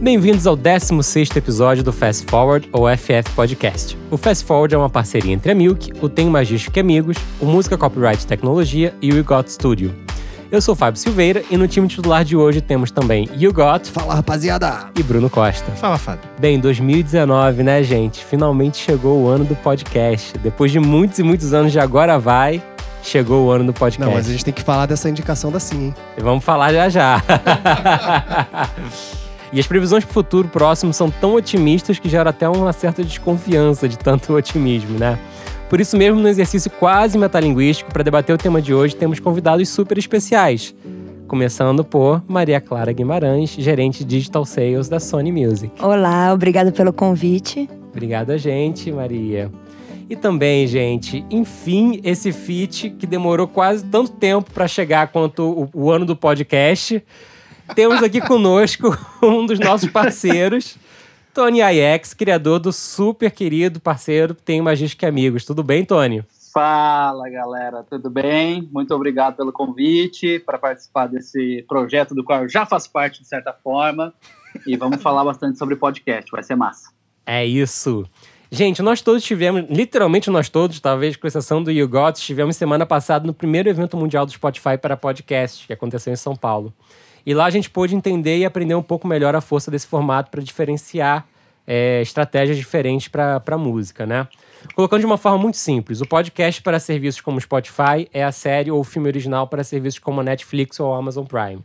Bem-vindos ao 16º episódio do Fast Forward, ou FF Podcast. O Fast Forward é uma parceria entre a Milk, o Tem Magístico Amigos, o Música Copyright Tecnologia e o You Got Studio. Eu sou Fábio Silveira e no time titular de hoje temos também You Got Fala, rapaziada! e Bruno Costa. Fala, Fábio. Bem, 2019, né, gente? Finalmente chegou o ano do podcast. Depois de muitos e muitos anos de agora vai, chegou o ano do podcast. Não, mas a gente tem que falar dessa indicação da Sim, hein? E Vamos falar já já. e as previsões para o futuro próximo são tão otimistas que gera até uma certa desconfiança de tanto otimismo, né? Por isso mesmo, no exercício quase metalinguístico, para debater o tema de hoje, temos convidados super especiais. Começando por Maria Clara Guimarães, gerente Digital Sales da Sony Music. Olá, obrigada pelo convite. Obrigada, gente, Maria. E também, gente, enfim, esse feat que demorou quase tanto tempo para chegar quanto o, o ano do podcast. Temos aqui conosco um dos nossos parceiros, Tony Aiex, criador do super querido parceiro Tem Magística Amigos. Tudo bem, Tony? Fala galera, tudo bem? Muito obrigado pelo convite para participar desse projeto do qual eu já faço parte de certa forma. E vamos falar bastante sobre podcast, vai ser massa. É isso. Gente, nós todos tivemos, literalmente nós todos, talvez com exceção do You Got, estivemos semana passada no primeiro evento mundial do Spotify para podcast, que aconteceu em São Paulo. E lá a gente pôde entender e aprender um pouco melhor a força desse formato para diferenciar é, estratégias diferentes para a música, né? Colocando de uma forma muito simples, o podcast para serviços como Spotify é a série ou filme original para serviços como Netflix ou Amazon Prime.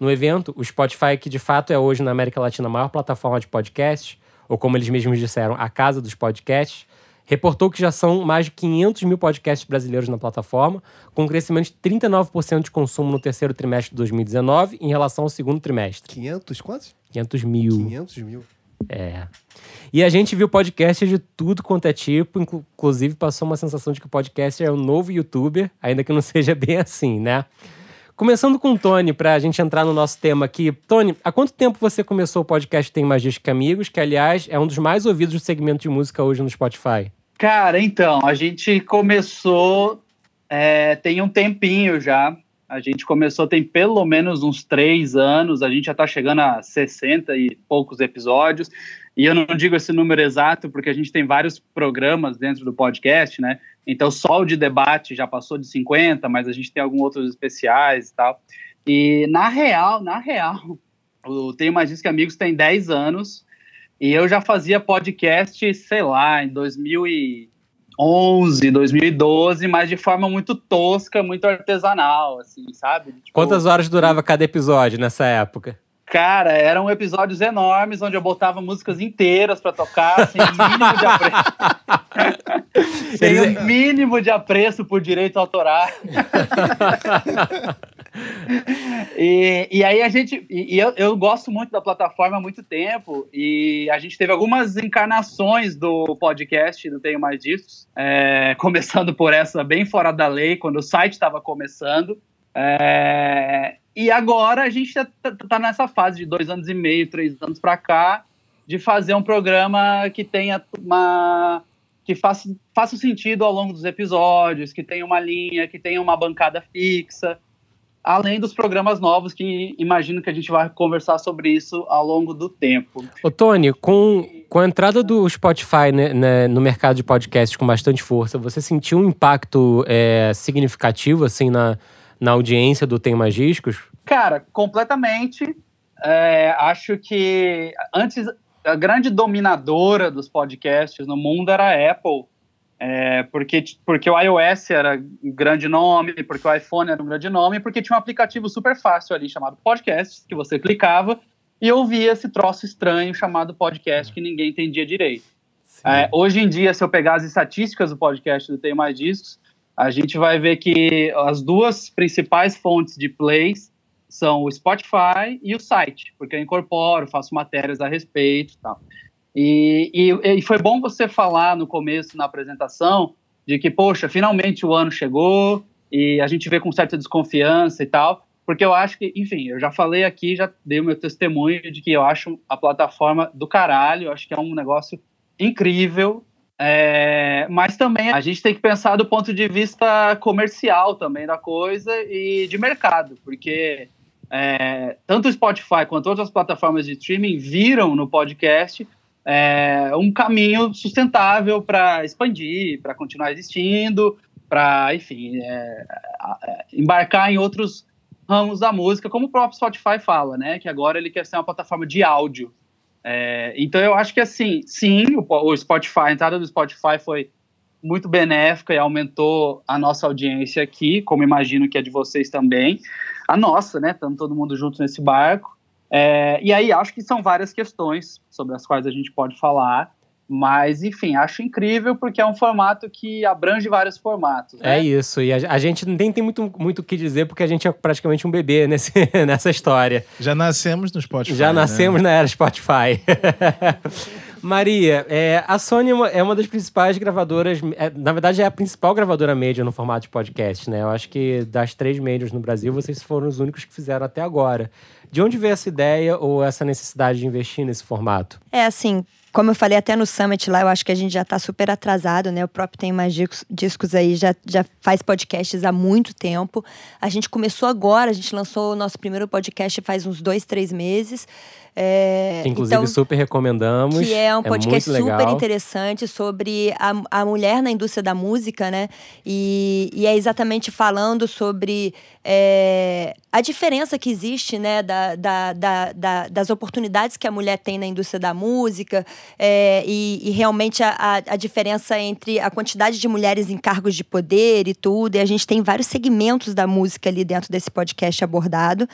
No evento, o Spotify, que de fato é hoje na América Latina a maior plataforma de podcast, ou como eles mesmos disseram, a casa dos podcasts, reportou que já são mais de 500 mil podcasts brasileiros na plataforma, com um crescimento de 39% de consumo no terceiro trimestre de 2019 em relação ao segundo trimestre. 500 quantos? 500 mil. 500 mil. É. E a gente viu podcast de tudo quanto é tipo, inclu- inclusive passou uma sensação de que o podcast é o novo youtuber, ainda que não seja bem assim, né? Começando com o Tony, pra gente entrar no nosso tema aqui. Tony, há quanto tempo você começou o podcast Tem Magística Amigos, que aliás é um dos mais ouvidos do segmento de música hoje no Spotify? Cara, então, a gente começou é, tem um tempinho já. A gente começou tem pelo menos uns três anos. A gente já tá chegando a 60 e poucos episódios. E eu não digo esse número exato porque a gente tem vários programas dentro do podcast, né? Então, só o de debate já passou de 50, mas a gente tem alguns outros especiais e tal. E na real, na real, o Tenho Mais Disco que Amigos tem 10 anos. E eu já fazia podcast, sei lá, em 2011, 2012, mas de forma muito tosca, muito artesanal, assim, sabe? Tipo, Quantas horas durava cada episódio nessa época? Cara, eram episódios enormes onde eu botava músicas inteiras pra tocar, sem o mínimo de apreço. sem o mínimo de apreço por direito autoral. e, e aí a gente. E, e eu, eu gosto muito da plataforma há muito tempo. E a gente teve algumas encarnações do podcast do Tenho Mais Discos. é, começando por essa bem fora da lei, quando o site estava começando. É, e agora a gente tá, tá- tá nessa fase de dois anos e meio, três anos para cá, de fazer um programa que tenha uma. Que faça, faça sentido ao longo dos episódios, que tenha uma linha, que tenha uma bancada fixa. Além dos programas novos que imagino que a gente vai conversar sobre isso ao longo do tempo. Ô, Tony, com, com a entrada do Spotify né, né, no mercado de podcasts com bastante força, você sentiu um impacto é, significativo, assim, na, na audiência do Tem Magísticos? Cara, completamente. É, acho que antes a grande dominadora dos podcasts no mundo era a Apple, é, porque, porque o iOS era um grande nome, porque o iPhone era um grande nome, porque tinha um aplicativo super fácil ali chamado Podcasts, que você clicava e ouvia esse troço estranho chamado podcast que ninguém entendia direito. É, hoje em dia, se eu pegar as estatísticas do podcast do Tenho Mais Discos, a gente vai ver que as duas principais fontes de plays são o Spotify e o site, porque eu incorporo, faço matérias a respeito e tal. E, e, e foi bom você falar no começo, na apresentação, de que, poxa, finalmente o ano chegou e a gente vê com certa desconfiança e tal, porque eu acho que, enfim, eu já falei aqui, já dei o meu testemunho de que eu acho a plataforma do caralho, eu acho que é um negócio incrível, é, mas também a gente tem que pensar do ponto de vista comercial também da coisa e de mercado, porque é, tanto o Spotify quanto outras plataformas de streaming viram no podcast é, um caminho sustentável para expandir, para continuar existindo, para, enfim, é, embarcar em outros ramos da música, como o próprio Spotify fala, né? Que agora ele quer ser uma plataforma de áudio. É, então eu acho que assim, sim, o, o, Spotify, a entrada do Spotify foi muito benéfica e aumentou a nossa audiência aqui, como imagino que é de vocês também. A nossa, né? Estamos todo mundo junto nesse barco. É, e aí acho que são várias questões sobre as quais a gente pode falar. Mas, enfim, acho incrível porque é um formato que abrange vários formatos. Né? É isso. E a, a, gente nem tem muito muito o que dizer porque a gente é praticamente um bebê nesse, nessa história. Já nascemos no Spotify. Já né? nascemos na era Spotify. Maria, é, a Sony é, é uma das principais gravadoras, é, na verdade é a principal gravadora média no formato de podcast, né? Eu acho que das três médias no Brasil, vocês foram os únicos que fizeram até agora. De onde veio essa ideia ou essa necessidade de investir nesse formato? É assim, como eu falei até no Summit lá, eu acho que a gente já está super atrasado, né? O próprio Tem Mais discos, discos aí, já, já faz podcasts há muito tempo. A gente começou agora, a gente lançou o nosso primeiro podcast faz uns dois, três meses. É, inclusive então, super recomendamos. Que é um é podcast super interessante sobre a, a mulher na indústria da música, né? E, e é exatamente falando sobre é, a diferença que existe, né? Da, da, da, da, das oportunidades que a mulher tem na indústria da música é, e, e, realmente a, a, a diferença entre a quantidade de mulheres em cargos de poder e tudo. E a gente tem vários segmentos da música ali dentro desse podcast abordado.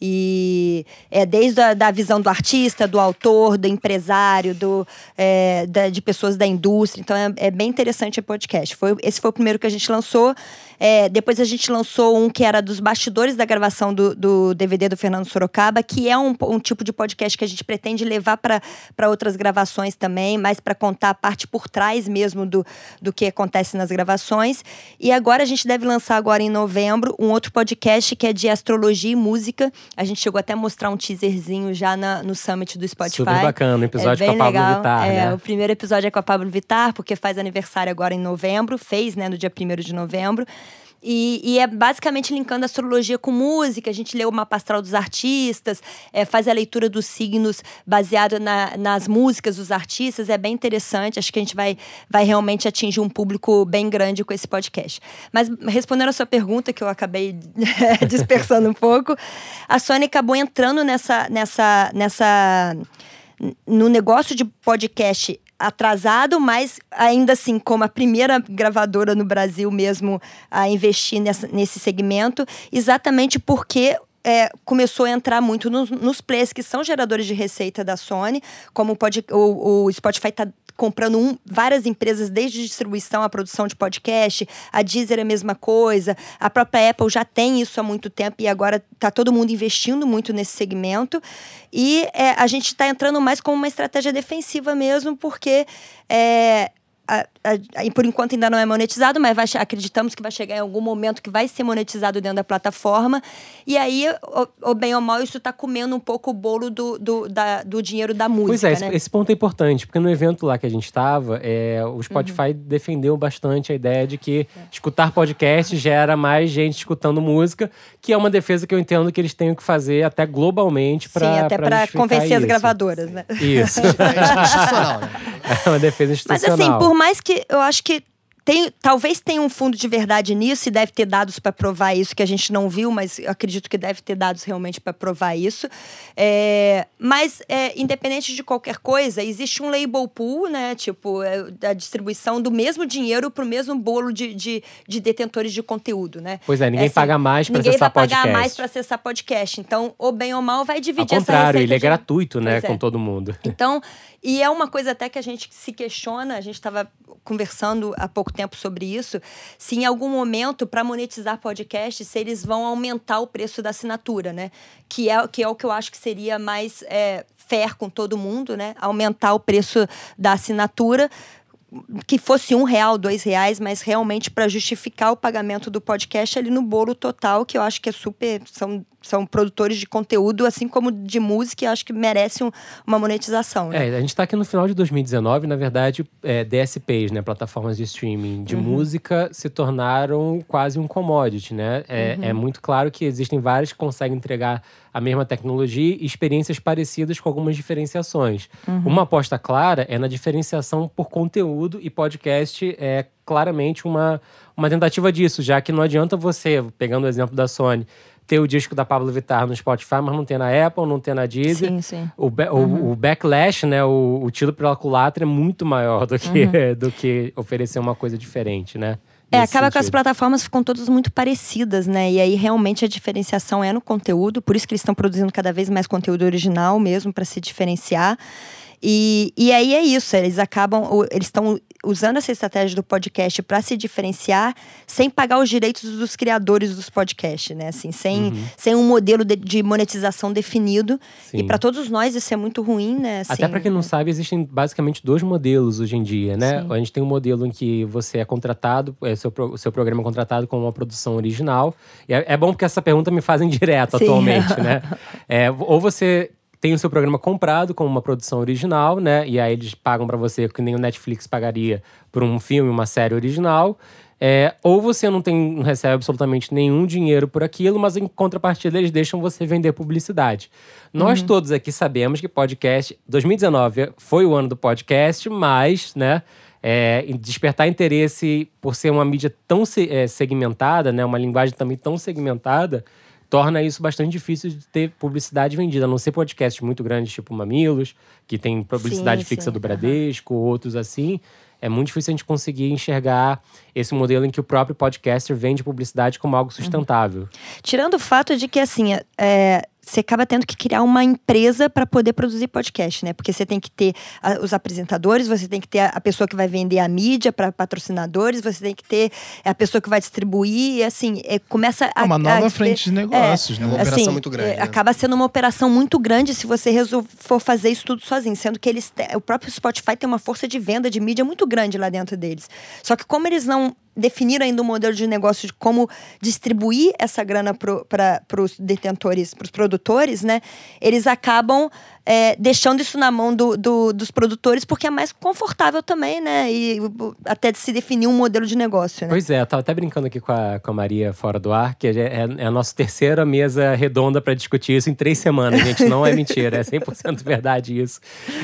E é desde a da visão do artista, do autor, do empresário, do, é, da, de pessoas da indústria. Então é, é, bem interessante o podcast. Foi, esse foi o primeiro que a gente lançou. É, depois a gente lançou um que era dos bastidores da gravação do, do DVD do Fernando Sorocaba, que é um, um tipo de podcast que a gente pretende levar para outras gravações também, mais para contar a parte por trás mesmo do, do que acontece nas gravações. E agora a gente deve lançar agora em novembro um outro podcast que é de astrologia e música a gente chegou até a mostrar um teaserzinho já na, no summit do Spotify. Super bacana, o episódio é com a Pablo legal. Vittar, é, né? O primeiro episódio é com a Pablo Vittar, porque faz aniversário agora em novembro, fez, né, no dia 1 de novembro. E, e, é basicamente linkando astrologia com música. A gente lê o mapa astral dos artistas, é, faz a leitura dos signos baseado na, nas músicas dos artistas. É bem interessante. Acho que a gente vai, vai realmente atingir um público bem grande com esse podcast. Mas respondendo a sua pergunta, que eu acabei dispersando um pouco, a Sony acabou entrando nessa, nessa, nessa no negócio de podcast atrasado, mas ainda assim, como a primeira gravadora no Brasil mesmo a investir nessa, nesse segmento, exatamente porque é, começou a entrar muito nos, nos plays que são geradores de receita da Sony, como pode, o, o Spotify está comprando um, várias empresas, desde distribuição a produção de podcast, a Deezer é a mesma coisa, a própria Apple já tem isso há muito tempo e agora está todo mundo investindo muito nesse segmento. E é, a gente está entrando mais como uma estratégia defensiva mesmo, porque é, a, a, por enquanto ainda não é monetizado, mas vai, acreditamos que vai chegar em algum momento que vai ser monetizado dentro da plataforma. E aí, o, bem ou mal, isso está comendo um pouco o bolo do, do, da, do dinheiro da música. Pois é, né? esse, esse, ponto é importante, porque no evento lá que a gente estava, é, o Spotify uhum. defendeu bastante a ideia de que é. escutar podcast gera mais gente escutando música, que é uma defesa que eu entendo que eles têm que fazer até globalmente para. Sim, até para convencer isso. as gravadoras, né? Isso. é uma defesa institucional. Mas assim, por mais que eu acho que tem, talvez tenha um fundo de verdade nisso e deve ter dados para provar isso que a gente não viu, mas acredito que deve ter dados realmente para provar isso. É, mas, é, independente de qualquer coisa, existe um label pool, né? Tipo, é, a distribuição do mesmo dinheiro para o mesmo bolo de, de, de, detentores de conteúdo, né? Pois é, ninguém assim, paga mais para acessar podcast. Ninguém vai pagar mais para acessar podcast. Então, ou bem ou mal, vai dividir Ao contrário, ele é de... gratuito, né? Com é. todo mundo. Então, e é uma coisa até que a gente se questiona, a gente estava conversando há pouco tempo sobre isso, se em algum momento, para monetizar podcast, se eles vão aumentar o preço da assinatura, né? Que é, que é o que eu acho que seria mais é, fair com todo mundo, né? Aumentar o preço da assinatura que fosse um real, dois reais, mas realmente para justificar o pagamento do podcast ali no bolo total, que eu acho que é super. São, são produtores de conteúdo, assim como de música, e acho que merece um, uma monetização. Né? É, a gente está aqui no final de 2019, na verdade, é, DSPs, né, plataformas de streaming de uhum. música, se tornaram quase um commodity, né? É, uhum. é muito claro que existem vários que conseguem entregar a mesma tecnologia e experiências parecidas com algumas diferenciações. Uhum. Uma aposta clara é na diferenciação por conteúdo e podcast é claramente uma, uma tentativa disso, já que não adianta você, pegando o exemplo da Sony, ter o disco da Pablo Vittar no Spotify, mas não ter na Apple, não ter na Deezer. Sim, sim. O, uhum. o, o, backlash, né, o, o tiro pela culatra é muito maior do que, uhum. do que oferecer uma coisa diferente, né? É, acaba sentido. que as plataformas ficam todas muito parecidas, né? E aí realmente a diferenciação é no conteúdo, por isso que eles estão produzindo cada vez mais conteúdo original mesmo para se diferenciar. E, e aí é isso, eles acabam, eles estão usando essa estratégia do podcast para se diferenciar sem pagar os direitos dos criadores dos podcasts, né? Assim, sem, uhum. sem um modelo de, de monetização definido. Sim. E para todos nós isso é muito ruim, né? Assim, Até para quem não sabe, existem basicamente dois modelos hoje em dia, né? Sim. A gente tem um modelo em que você é contratado, é, seu, o seu programa é contratado com uma produção original. E é, é bom porque essa pergunta me fazem direto Sim. atualmente, né? É, ou você tem o seu programa comprado com uma produção original, né? E aí eles pagam para você que nem o Netflix pagaria por um filme, uma série original. É, ou você não tem, não recebe absolutamente nenhum dinheiro por aquilo, mas em contrapartida eles deixam você vender publicidade. Nós uhum. todos aqui sabemos que podcast 2019 foi o ano do podcast, mas, né? É, despertar interesse por ser uma mídia tão é, segmentada, né, uma linguagem também tão segmentada, torna isso bastante difícil de ter publicidade vendida, a não ser podcasts muito grandes, tipo Mamilos, que tem publicidade sim, fixa sim. do Bradesco, uhum. outros assim. É muito difícil a gente conseguir enxergar esse modelo em que o próprio podcaster vende publicidade como algo sustentável. Uhum. Tirando o fato de que, assim, é, você acaba tendo que criar uma empresa para poder produzir podcast, né? Porque você tem que ter a, os apresentadores, você tem que ter a, a, pessoa que vai vender a mídia para patrocinadores, você tem que ter a pessoa que vai distribuir, e assim, é, começa a. É uma nova a, frente de negócios, é, né? Uma assim, operação muito grande. É, né? Acaba sendo uma operação muito grande se você for fazer isso tudo sozinho, sendo que eles o próprio Spotify tem uma força de venda de mídia muito grande lá dentro deles. Só que como eles não definir ainda um modelo de negócio de como distribuir essa grana para os detentores, para os produtores, né? Eles acabam é, deixando isso na mão do, do, dos produtores porque é mais confortável também, né? E até de se definir um modelo de negócio, né? Pois é, eu tava até brincando aqui com a, com a Maria fora do ar, que é, é, é a nossa terceira mesa redonda para discutir isso em três semanas, gente. Não é mentira, é 100% verdade isso.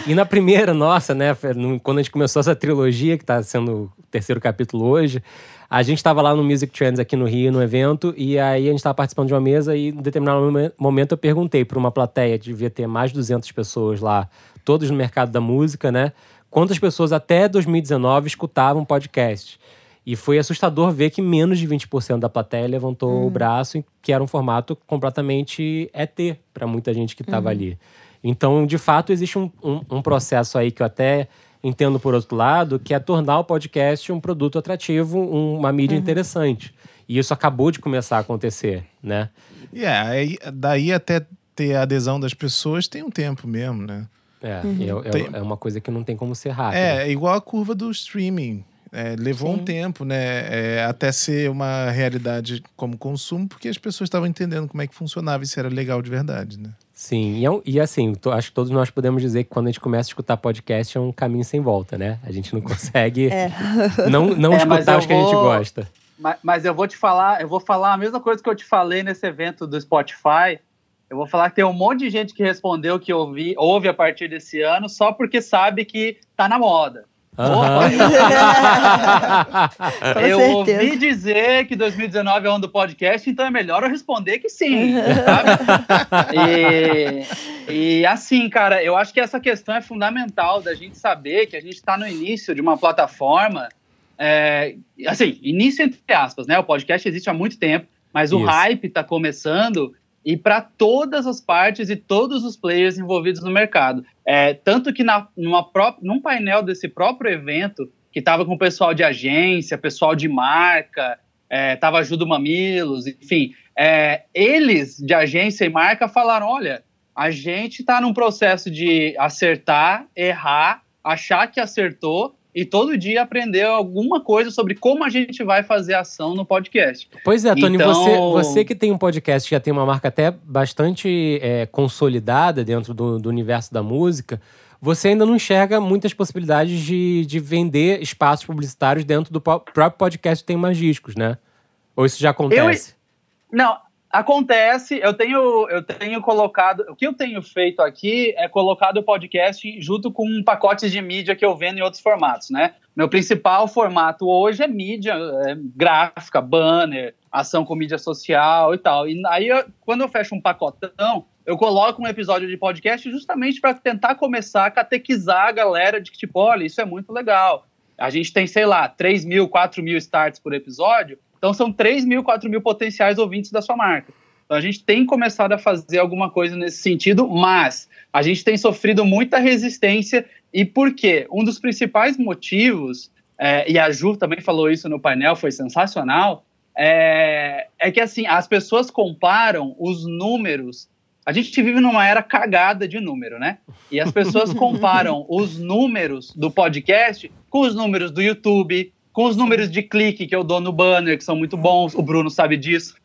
E na primeira, nossa, né? Quando a gente começou essa trilogia, que está sendo o terceiro capítulo hoje, a gente estava lá no Music Trends aqui no Rio, no evento, e aí a gente estava participando de uma mesa e em determinado momento eu perguntei para uma plateia, devia ter mais de 200 pessoas lá, todos no mercado da música, né? Quantas pessoas até 2019 escutavam podcast? E foi assustador ver que menos de 20% da plateia levantou hum. o braço, que era um formato completamente ET para muita gente que estava uhum. ali. Então, de fato, existe um, um, um processo aí que eu até entendo por outro lado, que é tornar o podcast um produto atrativo, uma mídia uhum. interessante. E isso acabou de começar a acontecer, né? E yeah, é, daí até ter a adesão das pessoas tem um tempo mesmo, né? É, uhum. é, tem... é, uma coisa que não tem como ser rápido. É, é igual a curva do streaming. É, levou Sim. um tempo, né? É, até ser uma realidade como consumo, porque as pessoas estavam entendendo como é que funcionava e se era legal de verdade, né? Sim, e, é e assim, tô, acho que todos nós podemos dizer que quando a gente começa a escutar podcast é um caminho sem volta, né? A gente não consegue é. não, não é, escutar os que a gente gosta. Mas, mas, eu vou te falar, eu vou falar a mesma coisa que eu te falei nesse evento do Spotify. Eu vou falar que tem um monte de gente que respondeu que ouvi, ouve a partir desse ano só porque sabe que tá na moda. Uhum. eu ouvi dizer que 2019 é o ano do podcast, então é melhor eu responder que sim, sabe? E, e, assim, cara, eu acho que essa questão é fundamental da gente saber que a gente está no início de uma plataforma, é, assim, início entre aspas, né? O podcast existe há muito tempo, mas Isso. o hype está começando e para todas as partes e todos os players envolvidos no mercado. É, tanto que na, numa num painel desse próprio evento, que estava com o pessoal de agência, pessoal de marca, estava é, Ajuda Mamilos, enfim, é, eles de agência e marca falaram: olha, a gente está num processo de acertar, errar, achar que acertou e todo dia aprender alguma coisa sobre como a gente vai fazer ação no podcast. Pois é, Tony, Então- você, você que tem um podcast que já tem uma marca até bastante é, consolidada dentro do, do universo da música, você ainda não enxerga muitas possibilidades de, de vender espaços publicitários dentro do próprio podcast Tem Mais Discos, né? Ou isso já acontece? Não, acontece, eu tenho, eu tenho colocado, o que eu tenho feito aqui é colocado o podcast junto com pacotes de mídia que eu vendo em outros formatos, né? Meu principal formato hoje é mídia, é gráfica, banner, ação com mídia social e tal. E aí, eu- quando eu fecho um pacotão, eu coloco um episódio de podcast justamente para tentar começar a catequizar a galera de que, tipo, olha, isso é muito legal. A gente tem, sei lá, 3 mil, 4 mil starts por episódio, então são 3 mil, 4 mil potenciais ouvintes da sua marca. Então a gente tem começado a fazer alguma coisa nesse sentido, mas a gente tem sofrido muita resistência. E por quê? Um dos principais motivos, é, e a Ju também falou isso no painel, foi sensacional, é, é que assim, as pessoas comparam os números. A gente vive numa era cagada de número, né? E as pessoas comparam os números do podcast com os números do YouTube, com os números de clique que eu dou no banner, que são muito bons. O Bruno sabe disso.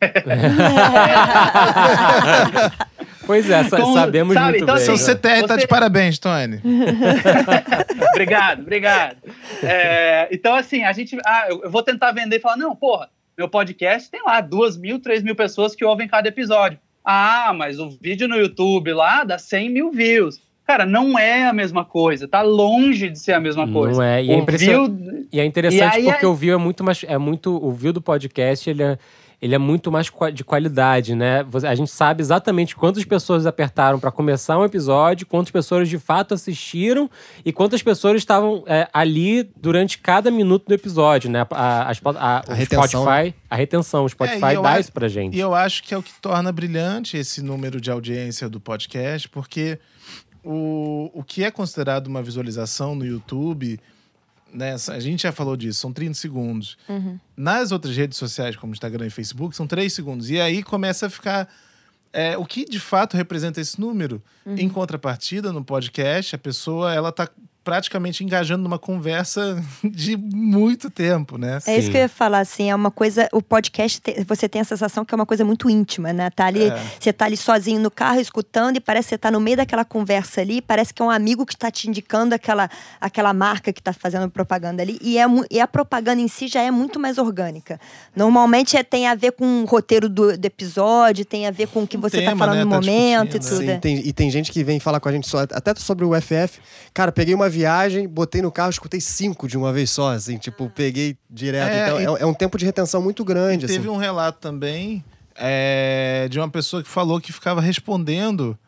Pois é, sa- Então, sabemos sabe, muito então, bem. assim, Seu CTR tá Você- de parabéns, Tony. obrigado, obrigado. É, então, assim, a gente. Ah, eu, eu vou tentar vender e falar: não, porra, meu podcast tem lá duas mil, três mil pessoas que ouvem cada episódio. Ah, mas o vídeo no YouTube lá dá 100 mil views. Cara, não é a mesma coisa, tá longe de ser a mesma Não coisa. é, e é O impressionante- view- E é interessante E aí porque é- o view é muito mais. É muito, o view do podcast ele é, ele é muito mais de qualidade, né? Você- A gente sabe exatamente quantas pessoas apertaram para começar um episódio, quantas pessoas de fato assistiram e quantas pessoas estavam é, ali durante cada minuto do episódio, né? A, a- A o retenção, Spotify, a retenção, o Spotify É, e eu dá isso pra gente. E eu acho que é o que torna brilhante esse número de audiência do podcast, porque o, o que é considerado uma visualização no YouTube, né, a gente já falou disso, são 30 segundos. Nas outras redes sociais, como Instagram e Facebook, são 3 segundos. E aí começa a ficar. é, o que de fato representa esse número? Em contrapartida, no podcast, a pessoa ela tá praticamente engajando numa conversa de muito tempo, né? É isso Sim. que eu ia falar, assim, é uma coisa, o podcast, você tem a sensação que é uma coisa muito íntima, né? Tá ali, É. você tá ali sozinho no carro, escutando, e parece que você tá no meio daquela conversa ali, parece que é um amigo que tá te indicando aquela, aquela marca que tá fazendo propaganda ali, e, é, e a propaganda em si já é muito mais orgânica. Normalmente é, tem a ver com o roteiro do, do episódio, tem a ver com o que você tá tema, falando né? no Tá momento e discutindo, tudo. Sim, tem- e tem gente que vem falar com a gente só, até sobre o FF. Cara, peguei uma viagem, botei no carro, escutei cinco de uma vez só, assim, tipo, peguei direto. É, então, e- é, é um tempo de retenção muito grande, Teve assim. um relato também é, de uma pessoa que falou que ficava respondendo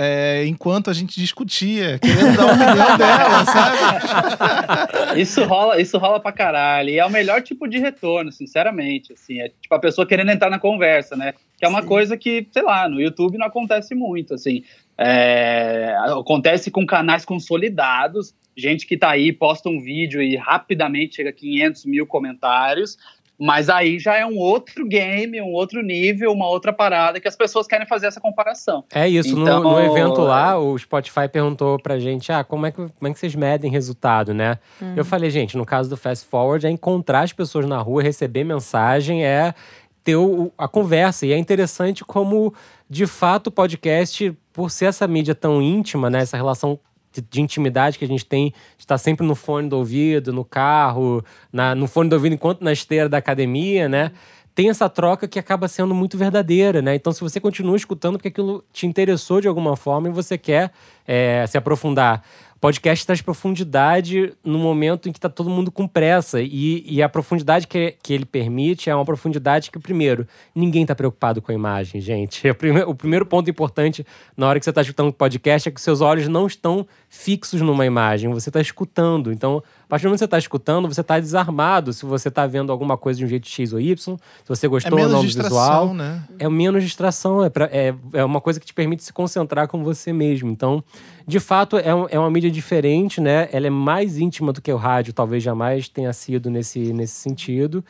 é, enquanto a gente discutia, querendo dar a opinião dela, sabe? Isso rola, isso rola pra caralho. E é o melhor tipo de retorno, sinceramente. Assim, é tipo a pessoa querendo entrar na conversa, né? Que é uma coisa que, sei lá, no YouTube não acontece muito. Assim, É, acontece com canais consolidados, gente que tá aí, posta um vídeo e rapidamente chega a 500 mil comentários. Mas aí já é um outro game, um outro nível, uma outra parada que as pessoas querem fazer essa comparação. É isso, no- Então- no, evento lá, o Spotify perguntou pra gente, ah, como é que, como é que vocês medem resultado, né? Eu falei, gente, no caso do Fast Forward, é encontrar as pessoas na rua, receber mensagem, é ter o- a conversa. E é interessante como, de fato, o podcast, por ser essa mídia tão íntima, né? Essa relação de, de intimidade que a gente tem, estar sempre no fone do ouvido, no carro, na- no fone do ouvido enquanto na esteira da academia, né? Tem essa troca que acaba sendo muito verdadeira, né? Então, se você continua escutando porque aquilo te interessou de alguma forma e você quer é, se aprofundar. Podcast traz profundidade no momento em que está todo mundo com pressa. E, e a profundidade que, que ele permite é uma profundidade que, primeiro, ninguém está preocupado com a imagem, gente. É o prime- o primeiro ponto importante na hora que você está escutando o podcast é que seus olhos não estão fixos numa imagem, você está escutando. Então, a partir do momento que você está escutando, você está desarmado se você está vendo alguma coisa de um jeito X ou Y, se você É gostou ou não menos do distração, visual. né? É menos distração, é, pra- é, é uma coisa que te permite se concentrar com você mesmo. Então, de fato, é, um- é uma mídia diferente, né? Ela é mais íntima do que o rádio, talvez jamais tenha sido nesse, nesse sentido,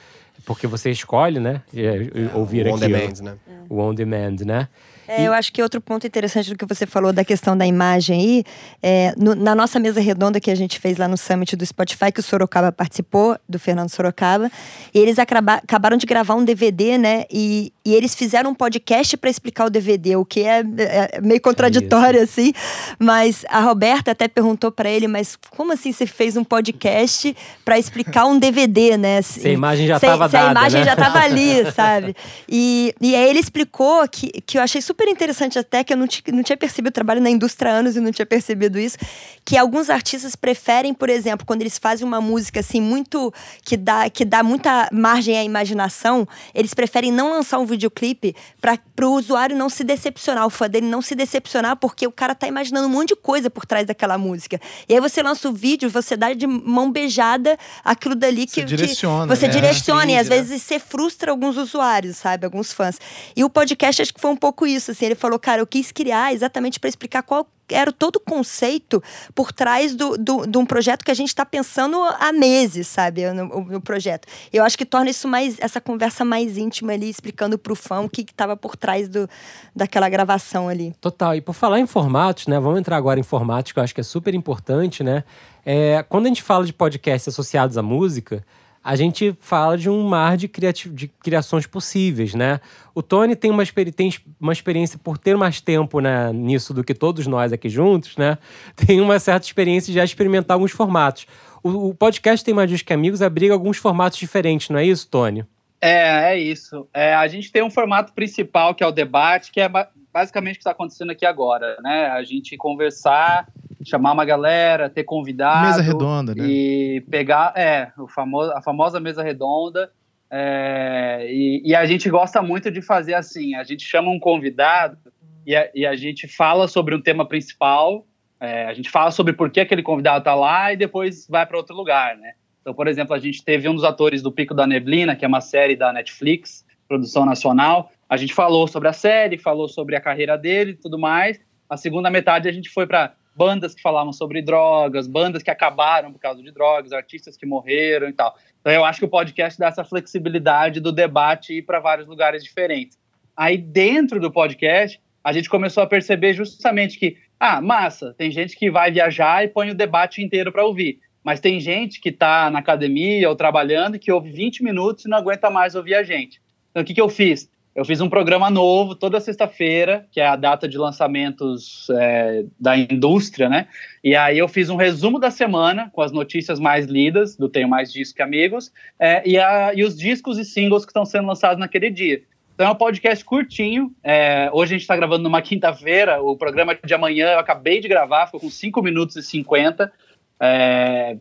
porque você escolhe, né? é, ouvir o on aquilo. demand, né? o on demand, né? É, eu acho que outro ponto interessante do que você falou da questão da imagem aí, é, no, na nossa mesa redonda que a gente fez lá no Summit do Spotify, que o Sorocaba participou, do Fernando Sorocaba, e eles acaba, acabaram de gravar um DVD, né? E, e eles fizeram um podcast para explicar o DVD, o que é, é meio contraditório, assim. Mas a Roberta até perguntou para ele, mas como assim você fez um podcast para explicar um DVD, né? Se a imagem já estava dada, Se a imagem né? já estava ali, sabe? E, e aí ele explicou que, que eu achei super interessante até, que eu não, não tinha percebido, eu trabalho na indústria há anos e não tinha percebido isso, que alguns artistas preferem, por exemplo, quando eles fazem uma música assim muito que dá, que dá muita margem à imaginação, eles preferem não lançar um videoclipe para o usuário não se decepcionar, o fã dele não se decepcionar, porque o cara tá imaginando um monte de coisa por trás daquela música. E aí você lança o vídeo, você dá de mão beijada aquilo dali que você direciona, que você né? direciona e às né? vezes você frustra alguns usuários, sabe, alguns fãs. E o podcast acho que foi um pouco isso, assim, ele falou, cara, eu quis criar exatamente para explicar qual era todo o conceito por trás do, do, de um projeto que a gente está pensando há meses, sabe, no, no projeto. Eu acho que torna isso mais, essa conversa mais íntima ali, explicando pro fã o que estava por trás do, daquela gravação ali. Total. E por falar em formatos, né? Vamos entrar agora em formatos que eu acho que é super importante, né? É, quando a gente fala de podcasts associados à música, a gente fala de um mar de, de criações possíveis, né? O Tony tem uma, tem uma experiência por ter mais tempo né, nisso do que todos nós aqui juntos, né? Tem uma certa experiência de já experimentar alguns formatos. O, o podcast Tem Mais Dias que Amigos abriga alguns formatos diferentes, não é isso, Tony? É, é isso. É, a gente tem um formato principal, que é o debate, que é ba- basicamente o que está acontecendo aqui agora, né? A gente conversar, chamar uma galera, ter convidado. Mesa redonda, né? E pegar, é, o famoso, a famosa mesa redonda. é, e, e a gente gosta muito de fazer assim, a gente chama um convidado e a, e a gente fala sobre um tema principal, é, a gente fala sobre por que aquele convidado está lá e depois vai para outro lugar, né? Então, por exemplo, a gente teve um dos atores do Pico da Neblina, que é uma série da Netflix, produção nacional. A gente falou sobre a série, falou sobre a carreira dele e tudo mais. A segunda metade a gente foi para bandas que falavam sobre drogas, bandas que acabaram por causa de drogas, artistas que morreram e tal. Então, eu acho que o podcast dá essa flexibilidade do debate ir para vários lugares diferentes. Aí, dentro do podcast, a gente começou a perceber justamente que, ah, massa, tem gente que vai viajar e põe o debate inteiro para ouvir. Mas tem gente que está na academia ou trabalhando e que ouve 20 minutos e não aguenta mais ouvir a gente. Então, o que, que eu fiz? Eu fiz um programa novo toda sexta-feira, que é a data de lançamentos é, da indústria, né? E aí eu fiz um resumo da semana com as notícias mais lidas do Tenho Mais Disco que Amigos é, e, a, e os discos e singles que estão sendo lançados naquele dia. Então é um podcast curtinho. é, hoje a gente está gravando numa quinta-feira. O programa de amanhã eu acabei de gravar, ficou com 5 minutos e 50. É,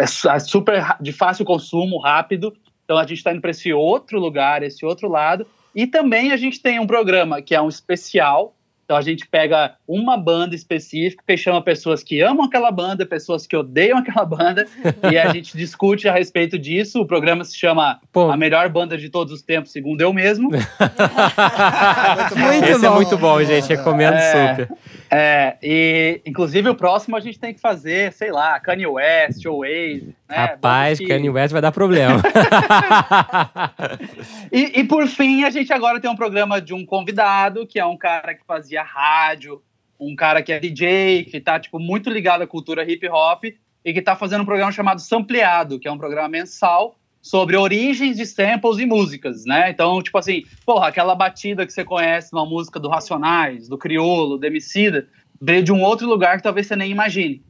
é super ra- de fácil consumo, rápido. Então a gente está indo para esse outro lugar, esse outro lado. E também a gente tem um programa que é um especial. Então a gente pega uma banda específica e chama pessoas que amam aquela banda, pessoas que odeiam aquela banda, e a gente discute a respeito disso. O programa se chama Pô. A Melhor Banda de Todos os Tempos, segundo eu mesmo. Muito Esse é bom. muito bom, gente. Recomendo É. super. É, e inclusive o próximo a gente tem que fazer, sei lá, Kanye West ou Waze. Né? Rapaz, que- Kanye West vai dar problema. E, e por fim, a gente agora tem um programa de um convidado, que é um cara que fazia rádio, um cara que é DJ, que tá, tipo, muito ligado à cultura hip hop, e que tá fazendo um programa chamado Sampleado, que é um programa mensal sobre origens de samples e músicas, né? Então, tipo assim, porra, aquela batida que você conhece numa música do Racionais, do Criolo, do Emicida, veio de um outro lugar que talvez você nem imagine.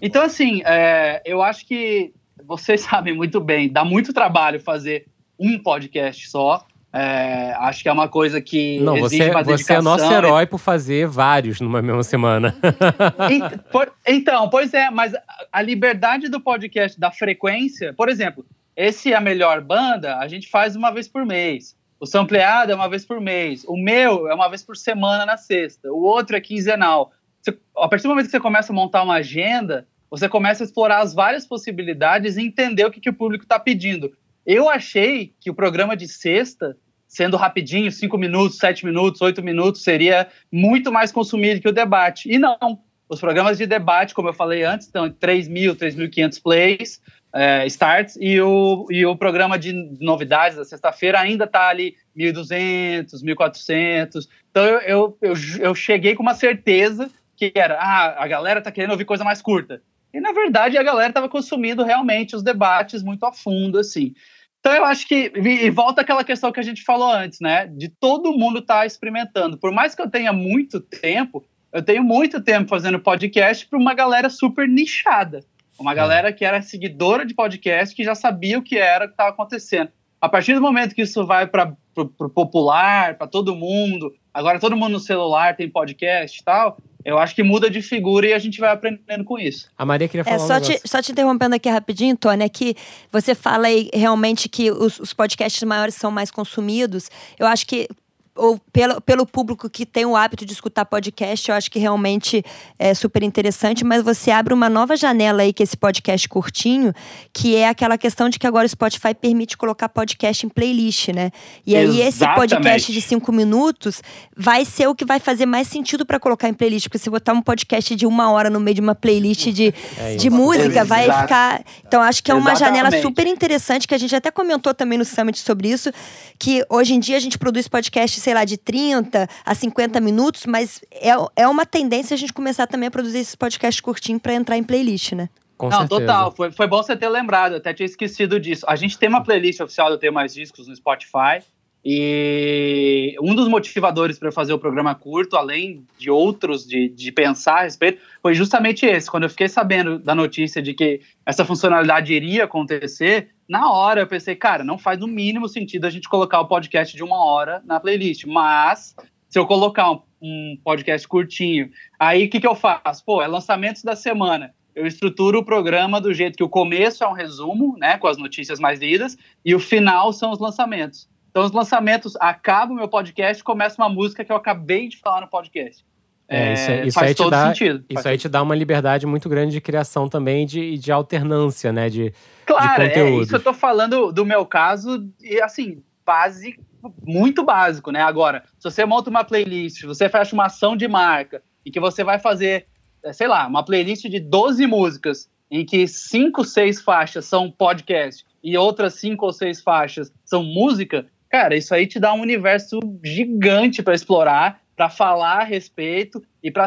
Então, assim, é, eu acho que vocês sabem muito bem, dá muito trabalho fazer um podcast só. É, acho que é uma coisa que Não, exige você, você é dedicação. nosso herói por fazer vários numa mesma semana. Então, pois é, mas a- a liberdade do podcast, da frequência, por exemplo, esse é a melhor banda, a gente faz uma vez por mês. O sampleado é uma vez por mês. O meu é uma vez por semana na sexta. O outro é quinzenal. Você, a partir do momento que você começa a montar uma agenda, você começa a explorar as várias possibilidades e entender o que, que o público está pedindo. Eu achei que o programa de sexta, sendo rapidinho, cinco minutos, sete minutos, oito minutos, seria muito mais consumido que o debate. E não. os programas de debate, como eu falei antes, estão em 3 mil, 3.500 plays, é, starts, e o, e o programa de novidades da sexta-feira ainda está ali 1.200, 1.400. Então eu, eu, eu, eu, cheguei com uma certeza que era, ah, a galera tá querendo ouvir coisa mais curta. E na verdade a galera estava consumindo realmente os debates muito a fundo, assim. Então eu acho que e volta aquela questão que a gente falou antes, né? De todo mundo estar tá experimentando. Por mais que eu tenha muito tempo, eu tenho muito tempo fazendo podcast para uma galera super nichada. Uma é. galera que era seguidora de podcast, que já sabia o que era que estava acontecendo. A partir do momento que isso vai para o popular, para todo mundo, agora todo mundo no celular tem podcast e tal, eu acho que muda de figura e a gente vai aprendendo com isso. A Maria queria falar é, só, um te, só te interrompendo aqui rapidinho, Tony, é que você fala aí realmente que os, os podcasts maiores são mais consumidos. Eu acho que ou pelo, pelo público que tem o hábito de escutar podcast, eu acho que realmente é super interessante, mas você abre uma nova janela aí, que é esse podcast curtinho, que é aquela questão de que agora o Spotify permite colocar podcast em playlist, né? E aí esse podcast de cinco minutos vai ser o que vai fazer mais sentido para colocar em playlist, porque se botar um podcast de uma hora no meio de uma playlist de, é de música, vai ficar. Então acho que é uma Exatamente. janela super interessante, que a gente até comentou também no Summit sobre isso, que hoje em dia a gente produz podcast sei lá, de 30 a 50 minutos, mas é, é uma tendência a gente começar também a produzir esses podcasts curtinhos para entrar em playlist, né? Com Não, certeza. total. Foi, foi bom você ter lembrado, eu até tinha esquecido disso. A gente tem uma playlist oficial do Ter Mais Discos no Spotify. E um dos motivadores para eu fazer o programa curto, além de outros de, de pensar a respeito, foi justamente esse. Quando eu fiquei sabendo da notícia de que essa funcionalidade iria acontecer, na hora eu pensei, cara, não faz no mínimo sentido a gente colocar o podcast de uma hora na playlist. Mas se eu colocar um, um podcast curtinho, aí o que, que eu faço? Pô, é lançamentos da semana eu estruturo o programa do jeito que o começo é um resumo, né, com as notícias mais lidas, e o final são os lançamentos. Então, os lançamentos acabam o meu podcast começa uma música que eu acabei de falar no podcast. É, isso, é, isso faz aí todo dá, sentido. Isso aí te dá uma liberdade muito grande de criação também de, de alternância, né? De, claro, de é isso eu tô falando do meu caso, e assim, básico, muito básico, né? Agora, se você monta uma playlist, você fecha uma ação de marca e que você vai fazer, é, sei lá, uma playlist de 12 músicas em que cinco, seis faixas são podcast e outras cinco ou seis faixas são música, Cara, isso aí te dá um universo gigante para explorar, para falar a respeito e para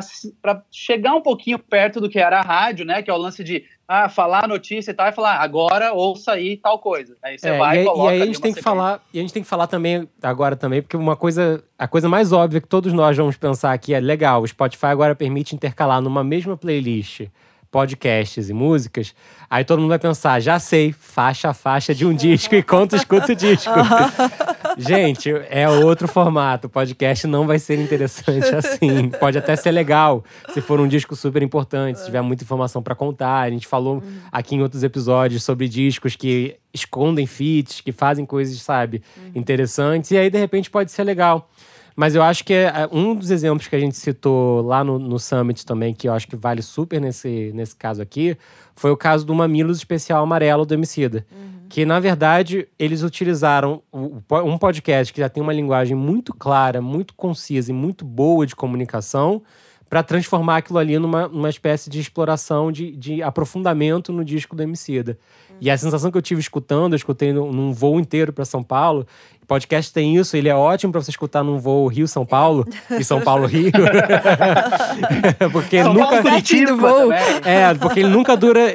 chegar um pouquinho perto do que era a rádio, né? Que é o lance de ah, falar a notícia e tal, e falar, agora ouça aí tal coisa. Aí você é, vai e, coloca. E aí a gente tem que falar, e a gente tem que falar também agora também, porque uma coisa, a coisa mais óbvia que todos nós vamos pensar aqui é legal, o Spotify agora permite intercalar numa mesma playlist podcasts e músicas, aí todo mundo vai pensar, já sei, faixa a faixa de um disco e quanto escuta o disco. Gente, é outro formato. Podcast não vai ser interessante assim. Pode até ser legal se for um disco super importante, se tiver muita informação para contar. A gente falou aqui em outros episódios sobre discos que escondem feats, que fazem coisas, sabe, interessantes. E aí, de repente, pode ser legal. Mas eu acho que é, um dos exemplos que a gente citou lá no, no Summit também, que eu acho que vale super nesse, nesse caso aqui, foi o caso do Mamilos Especial Amarelo do Emicida. Uhum. Que, na verdade, eles utilizaram um podcast que já tem uma linguagem muito clara, muito concisa e muito boa de comunicação para transformar aquilo ali numa, numa espécie de exploração, de, de aprofundamento no disco do Emicida. Uhum. E a sensação que eu tive escutando, eu escutei num, num voo inteiro para São Paulo, podcast tem isso, ele é ótimo para você escutar num voo Rio-São Paulo e São Paulo-Rio. porque São nunca. do voo. É, porque ele nunca dura.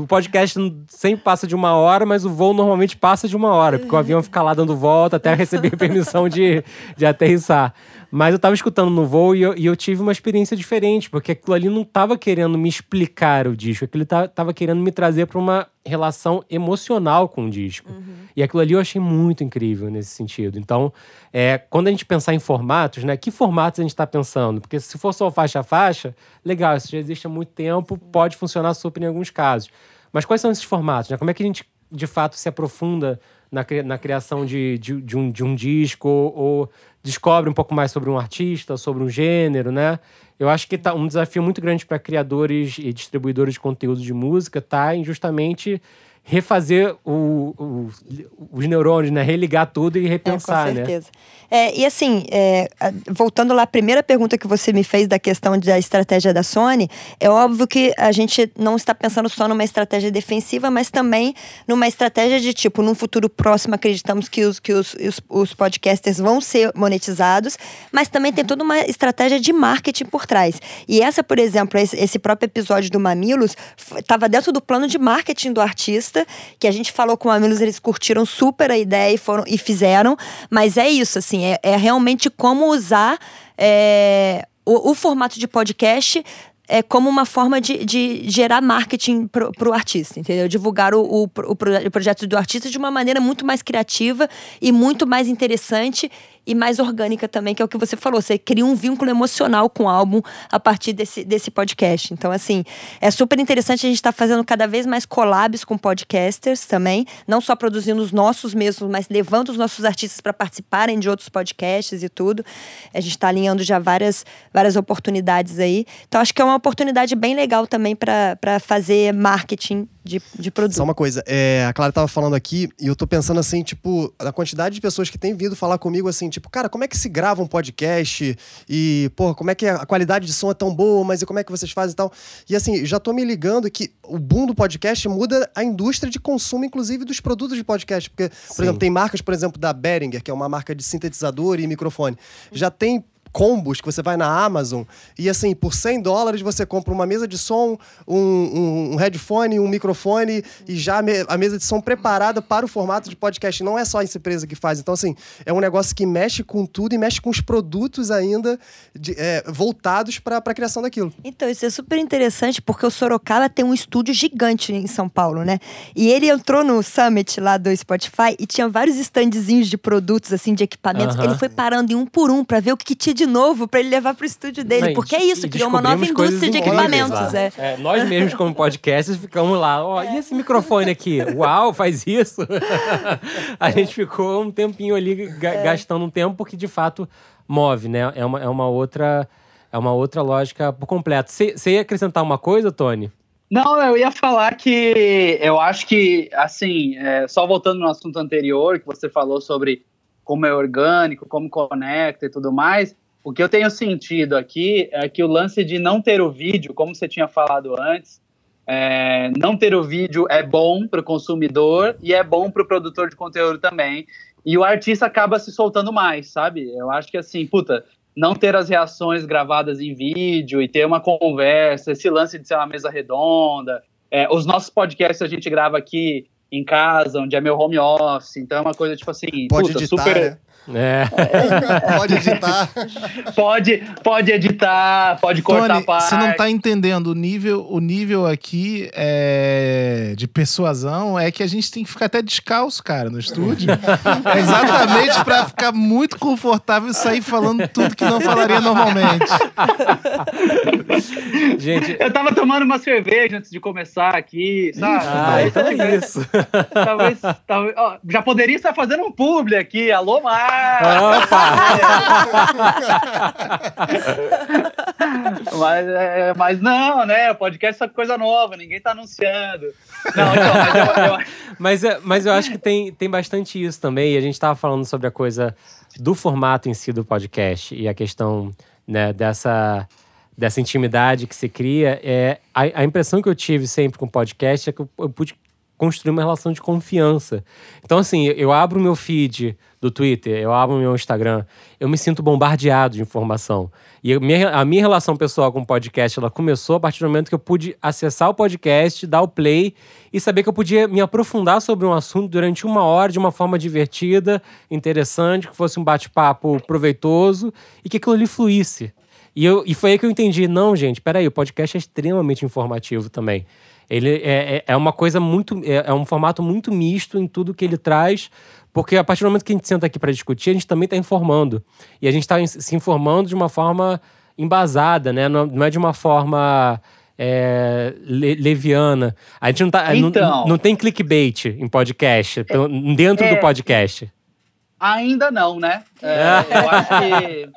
O podcast sempre passa de uma hora, mas o voo normalmente passa de uma hora, porque o avião fica lá dando volta até receber permissão de, de aterrissar. Mas eu tava escutando no voo e eu, e eu, tive uma experiência diferente, porque aquilo ali não tava querendo me explicar o disco, aquilo tava, tava querendo me trazer para uma relação emocional com o disco. Uhum. E aquilo ali eu achei muito incrível nesse sentido. Então, é, quando a gente pensar em formatos, né? Que formatos a gente está pensando? Porque se for só faixa a faixa, legal, isso já existe há muito tempo, pode funcionar super em alguns casos. Mas quais são esses formatos? Né? Como é que a gente, de fato, se aprofunda na, na criação de, de, de, um, de um disco ou, ou descobre um pouco mais sobre um artista, sobre um gênero, né? Eu acho que tá um desafio muito grande para criadores e distribuidores de conteúdo de música tá em justamente refazer o, o- os neurônios, né? Religar tudo e É, repensar, com né? certeza. É, e assim, é, voltando lá, a primeira pergunta que você me fez da questão da estratégia da Sony, é óbvio que a gente não está pensando só numa estratégia defensiva, mas também numa estratégia de tipo, num futuro próximo, acreditamos que os, que os, os, os podcasters vão ser monetizados, mas também tem toda uma estratégia de marketing por trás. E essa, por exemplo, esse, esse próprio episódio do Mamilos estava dentro do plano de marketing do artista, que a gente falou com o Mamilos, eles curtiram super a ideia e foram e fizeram, mas é isso, assim, é, é realmente como usar é, o, o formato de podcast é como uma forma de, de gerar marketing pro, pro artista, entendeu? Divulgar o, o, o o projeto do artista de uma maneira muito mais criativa e muito mais interessante e mais orgânica também, que é o que você falou. Você cria um vínculo emocional com o álbum a partir desse, desse podcast. Então, assim, é super interessante. A gente está fazendo cada vez mais collabs com podcasters também, não só produzindo os nossos mesmos, mas levando os nossos artistas para participarem de outros podcasts e tudo. A gente está alinhando já várias, várias oportunidades aí. Então, acho que é uma oportunidade bem legal também para fazer marketing de, de produto. Só uma coisa, é, a Clara tava falando aqui e eu tô pensando assim, tipo, a quantidade de pessoas que têm vindo falar comigo assim, tipo, cara, como é que se grava um podcast? E, pô, como é que a qualidade de som é tão boa, mas e como é que vocês fazem e tal? E assim, já tô me ligando que o boom do podcast muda a indústria de consumo, inclusive dos produtos de podcast. Porque, por Sim. exemplo, tem marcas, por exemplo, da Behringer, que é uma marca de sintetizador e microfone. Já tem combos que você vai na Amazon e assim, por 100 dólares você compra uma mesa de som, um, um, um headphone, um microfone e já a, me- a mesa de som preparada para o formato de podcast. Não é só essa empresa que faz. Então, assim, é um negócio que mexe com tudo e mexe com os produtos ainda de- é, voltados para a criação daquilo. Então, isso é super interessante, porque o Sorocaba tem um estúdio gigante em São Paulo, né? E ele entrou no Summit lá do Spotify e tinha vários standzinhos de produtos, assim, de equipamentos. Aham. Ele foi parando em um por um pra ver o que, que tinha de novo pra ele levar pro estúdio dele. Não, porque é isso, criou uma nova indústria de equipamentos. É. É, nós mesmos, como podcasters, ficamos lá. Ó, e esse microfone aqui? Uau, faz isso? a gente ficou um tempinho ali É. gastando um tempo, porque de fato move, né? É uma, é uma outra. É uma outra lógica por completo. Você você ia acrescentar uma coisa, Tony? Não, eu ia falar que eu acho que, assim, é, só voltando no assunto anterior, que você falou sobre como é orgânico, como conecta e tudo mais, o que eu tenho sentido aqui é que o lance de não ter o vídeo, como você tinha falado antes, é, não ter o vídeo é bom para o consumidor e é bom para o produtor de conteúdo também. E o artista acaba se soltando mais, sabe? Eu acho que assim, puta, não ter as reações gravadas em vídeo e ter uma conversa, esse lance de ser uma mesa redonda. É, os nossos podcasts a gente grava aqui em casa, onde é meu home office, então é uma coisa tipo assim, Pode puta, editar, super. né? É. Pode editar. Pode, pode editar, pode cortar Tony, parte. você não tá entendendo o nível, o nível aqui é, de persuasão é que a gente tem que ficar até descalço, cara, no estúdio. É exatamente pra ficar muito confortável e sair falando tudo que não falaria normalmente. Gente. Eu tava tomando uma cerveja antes de começar aqui, sabe? Ah, então é isso. Talvez, talvez ó, já poderia estar fazendo um publi aqui. Alô, Mar! Mas, é, mas não, né? O podcast é coisa nova, ninguém tá anunciando. Não, então, mas eu, eu, Mas, é- mas eu acho que tem, tem bastante isso também. E a gente estava falando sobre a coisa do formato em si do podcast e a questão né, dessa, dessa intimidade que se cria. É, a, a impressão que eu tive sempre com o podcast é que eu, eu pude construir uma relação de confiança. Então, assim, eu abro o meu feed do Twitter, eu abro o meu Instagram, eu me sinto bombardeado de informação. E a minha, a minha relação pessoal com o podcast, ela começou a partir do momento que eu pude acessar o podcast, dar o play e saber que eu podia me aprofundar sobre um assunto durante uma hora de uma forma divertida, interessante, que fosse um bate-papo proveitoso e que aquilo ali fluísse. E, eu, e foi aí que eu entendi, não, gente, peraí, o podcast é extremamente informativo também. Ele é, é, é uma coisa muito. É, é um formato muito misto em tudo que ele traz, porque a partir do momento que a gente senta aqui para discutir, a gente também está informando. E a gente está se informando de uma forma embasada, né? Não, não é de uma forma é, le- leviana. A gente não, tá, não- Então. não, tem clickbait em podcast, pelo- dentro É. do podcast. Ainda não, né? É, eu, acho que,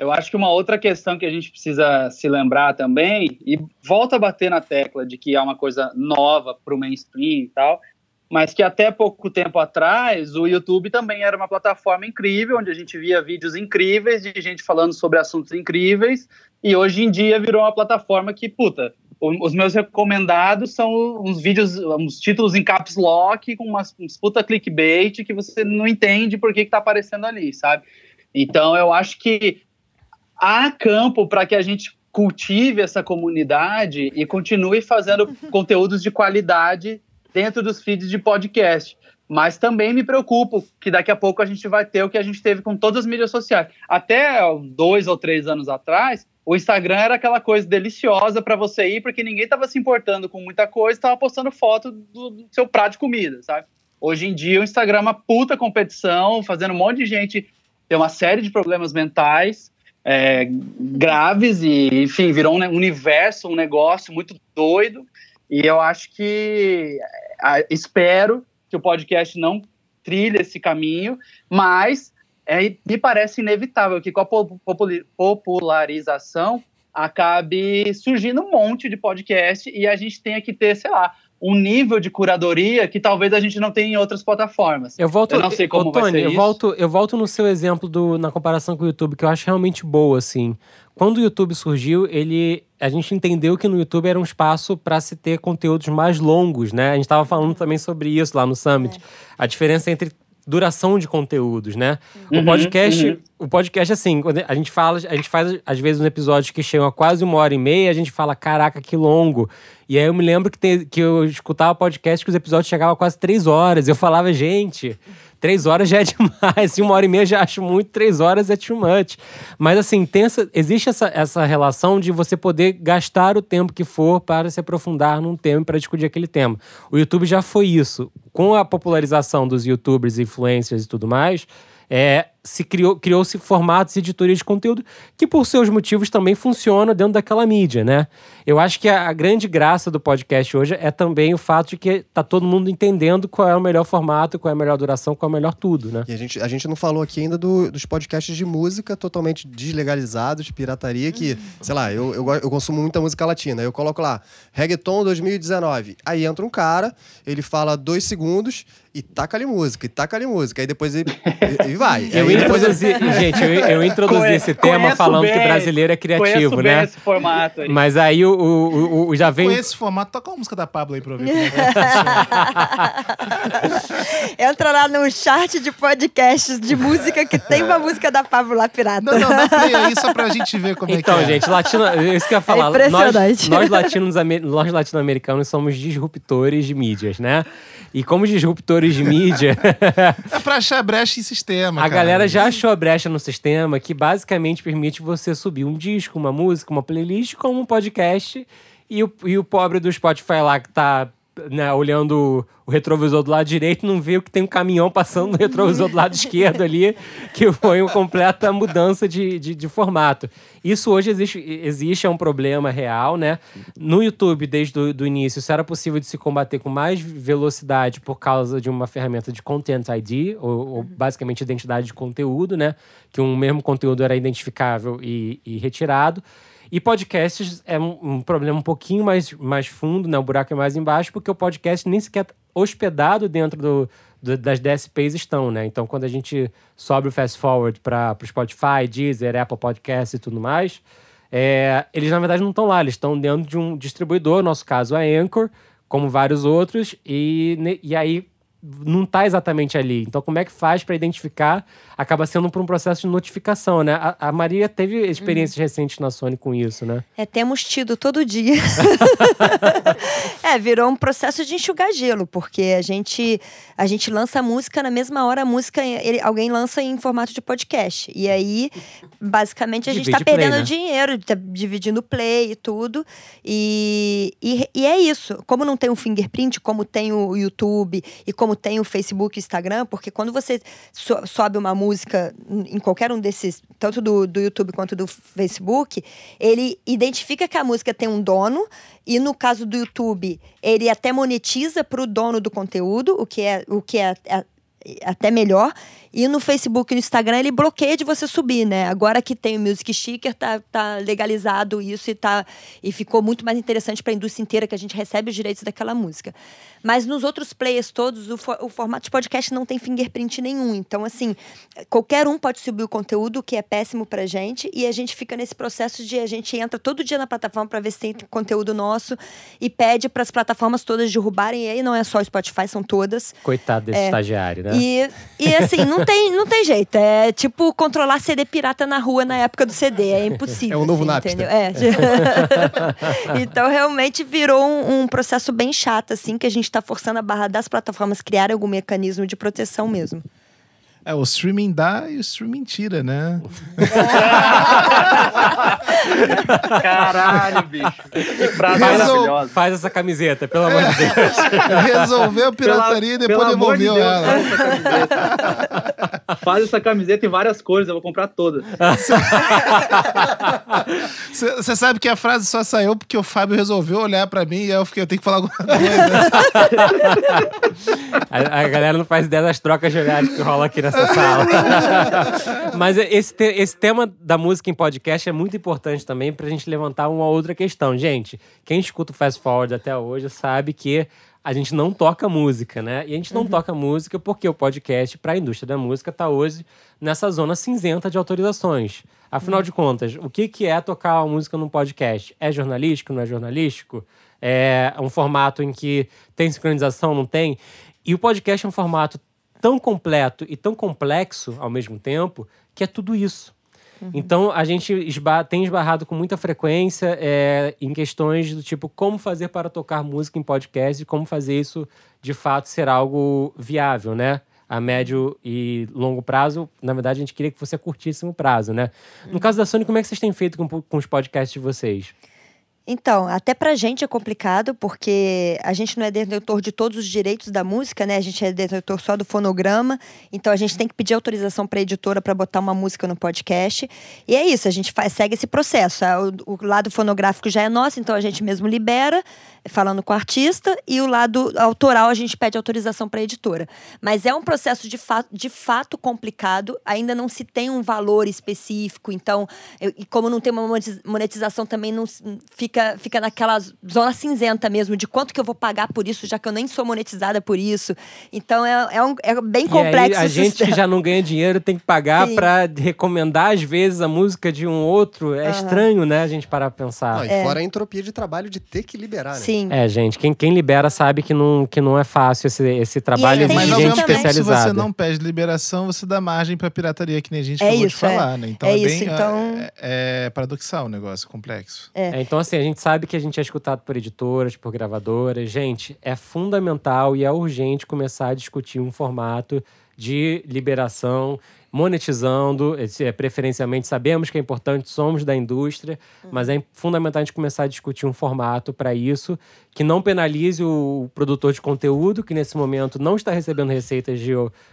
eu acho que uma outra questão que a gente precisa se lembrar também, e volta a bater na tecla de que é uma coisa nova para o mainstream e tal, mas que até pouco tempo atrás o YouTube também era uma plataforma incrível, onde a gente via vídeos incríveis de gente falando sobre assuntos incríveis, e hoje em dia virou uma plataforma que, puta, os meus recomendados são uns vídeos, uns títulos em caps lock com umas, uns puta clickbait que você não entende por que, que tá aparecendo ali, sabe? Então eu acho que há campo para que a gente cultive essa comunidade e continue fazendo conteúdos de qualidade dentro dos feeds de podcast. Mas também me preocupo que daqui a pouco a gente vai ter o que a gente teve com todas as mídias sociais. Até dois ou três anos atrás, o Instagram era aquela coisa deliciosa para você ir, porque ninguém estava se importando com muita coisa, estava postando foto do, do, seu prato de comida, sabe? Hoje em dia o Instagram é uma puta competição, fazendo um monte de gente ter uma série de problemas mentais é, graves e, enfim, virou um universo, um negócio muito doido. E eu acho que espero que o podcast não trilhe esse caminho, mas é, me parece inevitável que com a popularização acabe surgindo um monte de podcast e a gente tenha que ter, sei lá, um nível de curadoria que talvez a gente não tenha em outras plataformas. Eu volto, eu não sei como Tony, vai ser eu isso. volto, eu volto no seu exemplo do, na comparação com o YouTube que eu acho realmente boa assim. Quando o YouTube surgiu, ele a gente entendeu que no YouTube era um espaço para se ter conteúdos mais longos, né? A gente estava falando também sobre isso lá no Summit. É. A diferença entre duração de conteúdos, né? Uhum, o podcast, uhum. o podcast assim, a gente fala, a gente faz às vezes um episódio que chegam a quase uma hora e meia, a gente fala, caraca, que longo. E aí eu me lembro que, tem, que eu escutava podcast que os episódios chegavam a quase três horas. Eu falava, gente, três horas já é demais. E uma hora e meia já acho muito, três horas é too much. Mas assim, essa, existe essa, essa relação de você poder gastar o tempo que for para se aprofundar num tema para discutir aquele tema. O YouTube já foi isso. Com a popularização dos youtubers, influencers e tudo mais, é, se criou, criou-se formatos e editoria de conteúdo que, por seus motivos, também funcionam dentro daquela mídia, né? Eu acho que a, a, grande graça do podcast hoje é também o fato de que tá todo mundo entendendo qual é o melhor formato, qual é a melhor duração, qual é o melhor tudo, né? E a gente, a gente não falou aqui ainda do, dos podcasts de música totalmente deslegalizados, de pirataria, que, uhum. sei lá, eu, eu, eu consumo muita música latina. Eu coloco lá, reggaeton 2019. Aí entra um cara, ele fala dois segundos e taca ali música, e taca ali música. Aí depois ele, ele vai. Eu introduzi, gente, eu, eu introduzi conhe, esse tema falando bem, que brasileiro é criativo, né? esse formato aí. Mas aí o, o, o, já vem. Com esse formato, toca a música da Pablo aí pra ouvir. É Entra lá no chart de podcasts de música que tem uma música da Pablo lá pirata. Não, não, dá play aí só pra gente ver como então, é que é. Então, gente, latino, isso que eu ia falar. É impressionante. Nós, nós, latinos, nós latino-americanos somos disruptores de mídias, né? E como disruptores de mídia. é pra achar brecha em sistema. A cara. galera já achou a brecha no sistema que basicamente permite você subir um disco, uma música, uma playlist, como um podcast. E o, e o pobre do Spotify lá que tá né, olhando o retrovisor do lado direito, não vê que tem um caminhão passando no retrovisor do lado esquerdo ali, que foi uma completa mudança de, de, de, formato. Isso hoje existe, existe, é um problema real, né? No YouTube, desde o do início, isso era possível de se combater com mais velocidade por causa de uma ferramenta de Content ID, ou, ou basicamente identidade de conteúdo, né? Que um mesmo conteúdo era identificável e, e retirado. E podcasts é um, um, problema um pouquinho mais, mais fundo, né? O buraco é mais embaixo, porque o podcast nem sequer hospedado dentro do, do, das DSPs estão, né? Então, quando a gente sobe o fast forward para o Spotify, Deezer, Apple Podcasts e tudo mais, é, eles na verdade não estão lá, eles estão dentro de um distribuidor, no nosso caso a Anchor, como vários outros, e, e aí não está exatamente ali. Então, como é que faz para identificar? Acaba sendo por um processo de notificação, né? A, a Maria teve experiências uhum. recentes na Sony com isso, né? É, temos tido todo dia. é, virou um processo de enxugar gelo, porque a gente, a gente lança a música na mesma hora, a música ele, alguém lança em formato de podcast. E aí, basicamente, a gente está perdendo play, né? dinheiro, tá dividindo play e tudo. E, e, e é isso. Como não tem o fingerprint, como tem o YouTube e como como tem o Facebook e Instagram, porque quando você so, sobe uma música em qualquer um desses, tanto do, do YouTube quanto do Facebook, ele identifica que a música tem um dono, e no caso do YouTube, ele até monetiza para o dono do conteúdo, o que é, o que é, é até melhor. E no Facebook e no Instagram ele bloqueia de você subir, né? Agora que tem o Music Sticker, tá, tá legalizado isso e, tá, e ficou muito mais interessante para a indústria inteira que a gente recebe os direitos daquela música. Mas nos outros players todos, o, for, o formato de podcast não tem fingerprint nenhum. Então, assim, qualquer um pode subir o conteúdo, o que é péssimo pra gente, e a gente fica nesse processo de a gente entra todo dia na plataforma para ver se tem conteúdo nosso e pede para as plataformas todas derrubarem. E aí não é só o Spotify, são todas. Coitado desse É. estagiário, né? E, e assim, não tem, não tem jeito. É tipo controlar CD pirata na rua na época do CD. É impossível. É o novo assim, Napster. entendeu? É. então, realmente virou um, um processo bem chato, assim, que a gente tá forçando a barra das plataformas criarem algum mecanismo de proteção mesmo. É, o streaming dá e o streaming tira, né? Caralho, bicho. Que frase Resol- maravilhosa. Faz essa camiseta, pelo amor de Deus. Resolveu a pirataria e Pela- depois pelo amor de devolveu Deus, ela. faz essa camiseta. Faz essa camiseta em várias cores, eu vou comprar todas. Você sabe que a frase só saiu porque o Fábio resolveu olhar pra mim e aí eu fiquei, eu tenho que falar alguma coisa. A, a galera não faz ideia das trocas de olhares que rola aqui nessa sala. Mas esse, te- esse tema da música em podcast é muito importante também pra gente levantar uma outra questão. Gente, quem escuta o Fast Forward até hoje sabe que a gente não toca música, né? E a gente não toca música porque o podcast, para a indústria da música, tá hoje nessa zona cinzenta de autorizações. Afinal de contas, o que, que é tocar uma música num podcast? É jornalístico, não é jornalístico? É um formato em que tem sincronização, não tem? E o podcast é um formato tão completo e tão complexo ao mesmo tempo que é tudo isso. Então, a gente esba- tem esbarrado com muita frequência é, em questões do tipo como fazer para tocar música em podcast e como fazer isso de fato ser algo viável, né? A médio e longo prazo, na verdade, a gente queria que fosse a curtíssimo prazo, né? No caso da Sony, como é que vocês têm feito com, com os podcasts de vocês? Então, até pra gente é complicado, porque a gente não é detentor de todos os direitos da música, né? A gente é detentor só do fonograma, então a gente tem que pedir autorização pra editora para botar uma música no podcast. E é isso, a gente faz, segue esse processo. Ah, O, o lado fonográfico já é nosso, então a gente mesmo libera, falando com o artista, e o lado autoral a gente pede autorização pra editora. Mas é um processo de, fa de fato complicado, ainda não se tem um valor específico, então, eu- e como não tem uma monetiz- monetização também não s- fica, fica naquela zona cinzenta mesmo, de quanto que eu vou pagar por isso, já que eu nem sou monetizada por isso. Então é, é, um- é bem complexo. E aí, a gente que sistema. já não ganha dinheiro tem que pagar pra recomendar, às vezes, a música de um outro. É estranho, né? A gente parar pra pensar. Não, e fora a entropia de trabalho de ter que liberar, né? Sim. É, gente, quem, quem libera sabe que não, que não é fácil esse, esse trabalho de gente tempo, se especializada. você não pede liberação, você dá margem pra pirataria, que nem a gente É acabou de isso, é. falar, né? Então É é, isso, bem então- é, é paradoxal o negócio, complexo. É, então, assim, a gente sabe que a gente é escutado por editoras, por gravadoras. Gente, é fundamental e é urgente começar a discutir um formato de liberação, monetizando, esse, é, preferencialmente sabemos que é importante, somos da indústria, mas é fundamental a gente começar a discutir um formato para isso que não penalize o produtor de conteúdo, que nesse momento não está recebendo receitas de,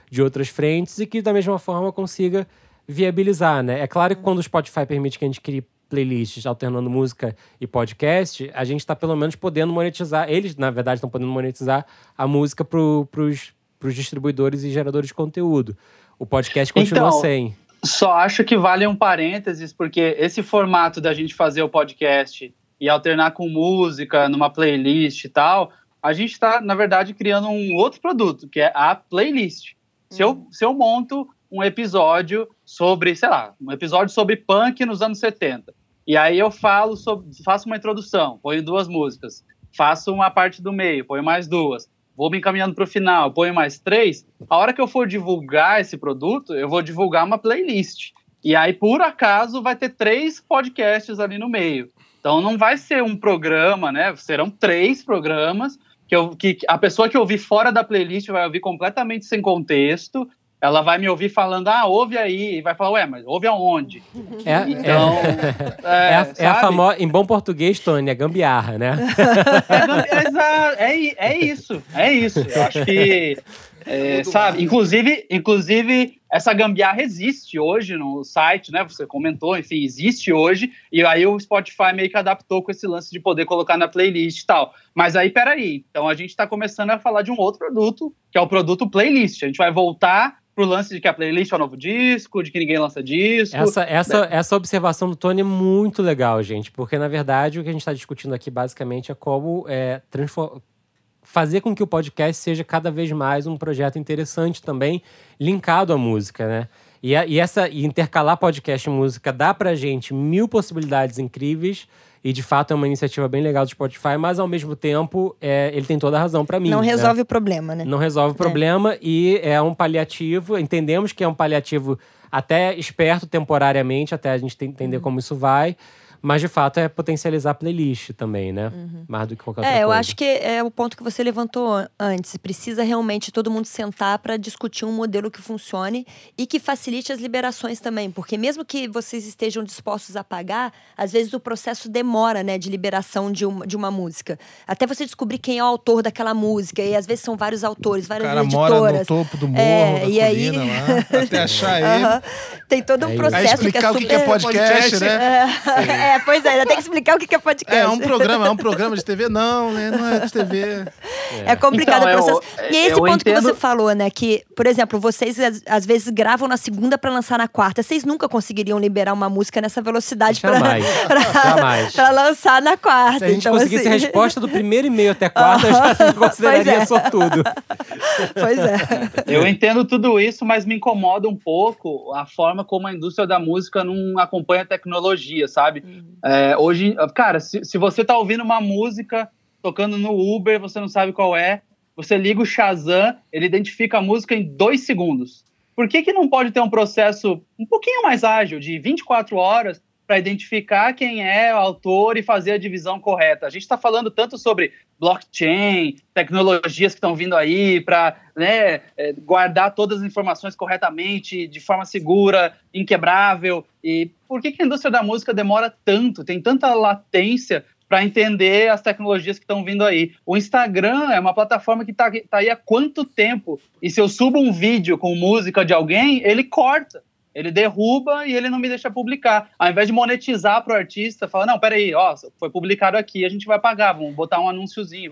de outras frentes e que da mesma forma consiga viabilizar, né? É claro que quando o Spotify permite que a gente crie playlists alternando música e podcast, a gente está pelo menos podendo monetizar. Eles, na verdade, estão podendo monetizar a música para os distribuidores e geradores de conteúdo. O podcast continua Então, sem. Só acho que vale um parênteses, porque esse formato da gente fazer o podcast e alternar com música numa playlist e tal, a gente está, na verdade, criando um outro produto, que é a playlist. Se, eu, se eu monto um episódio sobre, sei lá, um episódio sobre punk nos anos 70, e aí eu falo sobre, faço uma introdução, ponho duas músicas, faço uma parte do meio, ponho mais duas, vou me encaminhando para o final, ponho mais três. A hora que eu for divulgar esse produto, eu vou divulgar uma playlist. E aí, por acaso, vai ter três podcasts ali no meio. Então, não vai ser um programa, né? Serão três programas que, eu, que a pessoa que ouvir fora da playlist vai ouvir completamente sem contexto. Ela vai me ouvir falando, ah, ouve aí. E vai falar, ué, mas ouve aonde? É, Então, é, é, é a, é a famosa, em bom português, Tony, é gambiarra, né? É, é, é, é isso, é isso. Eu acho que É, sabe? Inclusive, inclusive, essa gambiarra existe hoje no site, né? Você comentou, enfim, existe hoje. E aí o Spotify meio que adaptou com esse lance de poder colocar na playlist e tal. Mas aí, peraí. Então a gente está começando a falar de um outro produto, que é o produto playlist. A gente vai voltar pro lance de que a playlist é o novo disco, de que ninguém lança disco. Essa, essa, essa observação do Tony é muito legal, gente, porque na verdade o que a gente está discutindo aqui basicamente é como é, fazer com que o podcast seja cada vez mais um projeto interessante também, linkado à música, né? E, a, e essa e intercalar podcast e música dá pra gente mil possibilidades incríveis. E de fato é uma iniciativa bem legal do Spotify, mas ao mesmo tempo é, ele tem toda a razão para mim. Não né? resolve o problema, né? Não resolve o problema é. e é um paliativo. Entendemos que é um paliativo até esperto temporariamente, até a gente entender uhum. como isso vai. Mas de fato é potencializar a playlist também, né? Uhum. Mais do que qualquer outra é, coisa. É, eu acho que é o ponto que você levantou antes. Precisa realmente todo mundo sentar para discutir um modelo que funcione e que facilite as liberações também. Porque mesmo que vocês estejam dispostos a pagar, às vezes o processo demora, né, de liberação de uma, de uma música. Até você descobrir quem é o autor daquela música. E às vezes são vários autores, várias o cara editoras. Mora no topo do morro, é, e aí... lá, até achar ele. Uhum. Tem todo um é processo. Aí explicar que é super... o que é podcast, né? É. É, pois é, ainda tem que explicar o que é podcast. É, é um programa, é um programa de TV? Não, né? Não é de TV. É, é complicado então, o processo. Eu, e esse ponto entendo... que você falou, né? Que, por exemplo, vocês às vezes gravam na segunda para lançar na quarta. Vocês nunca conseguiriam liberar uma música nessa velocidade para pra, lançar na quarta. Se a gente então, conseguisse assim... a resposta do primeiro e-mail até quarta, eu já consideraria é. sortudo. Pois é. Eu entendo tudo isso, mas me incomoda um pouco a forma como a indústria da música não acompanha a tecnologia, sabe? Uhum. É, hoje, cara, se, se você tá ouvindo uma música tocando no Uber, você não sabe qual é, você liga o Shazam, ele identifica a música em dois segundos. Por que, que não pode ter um processo um pouquinho mais ágil, de 24 horas, para identificar quem é o autor e fazer a divisão correta. A gente está falando tanto sobre blockchain, tecnologias que estão vindo aí para né, é, guardar todas as informações corretamente, de forma segura, inquebrável. E por que, que a indústria da música demora tanto, tem tanta latência para entender as tecnologias que estão vindo aí. O Instagram é uma plataforma que está tá aí há quanto tempo? E se eu subo um vídeo com música de alguém, ele corta. Ele derruba e ele não me deixa publicar. Ao invés de monetizar para o artista, fala: não, peraí, ó, foi publicado aqui, a gente vai pagar, vamos botar um anúnciozinho.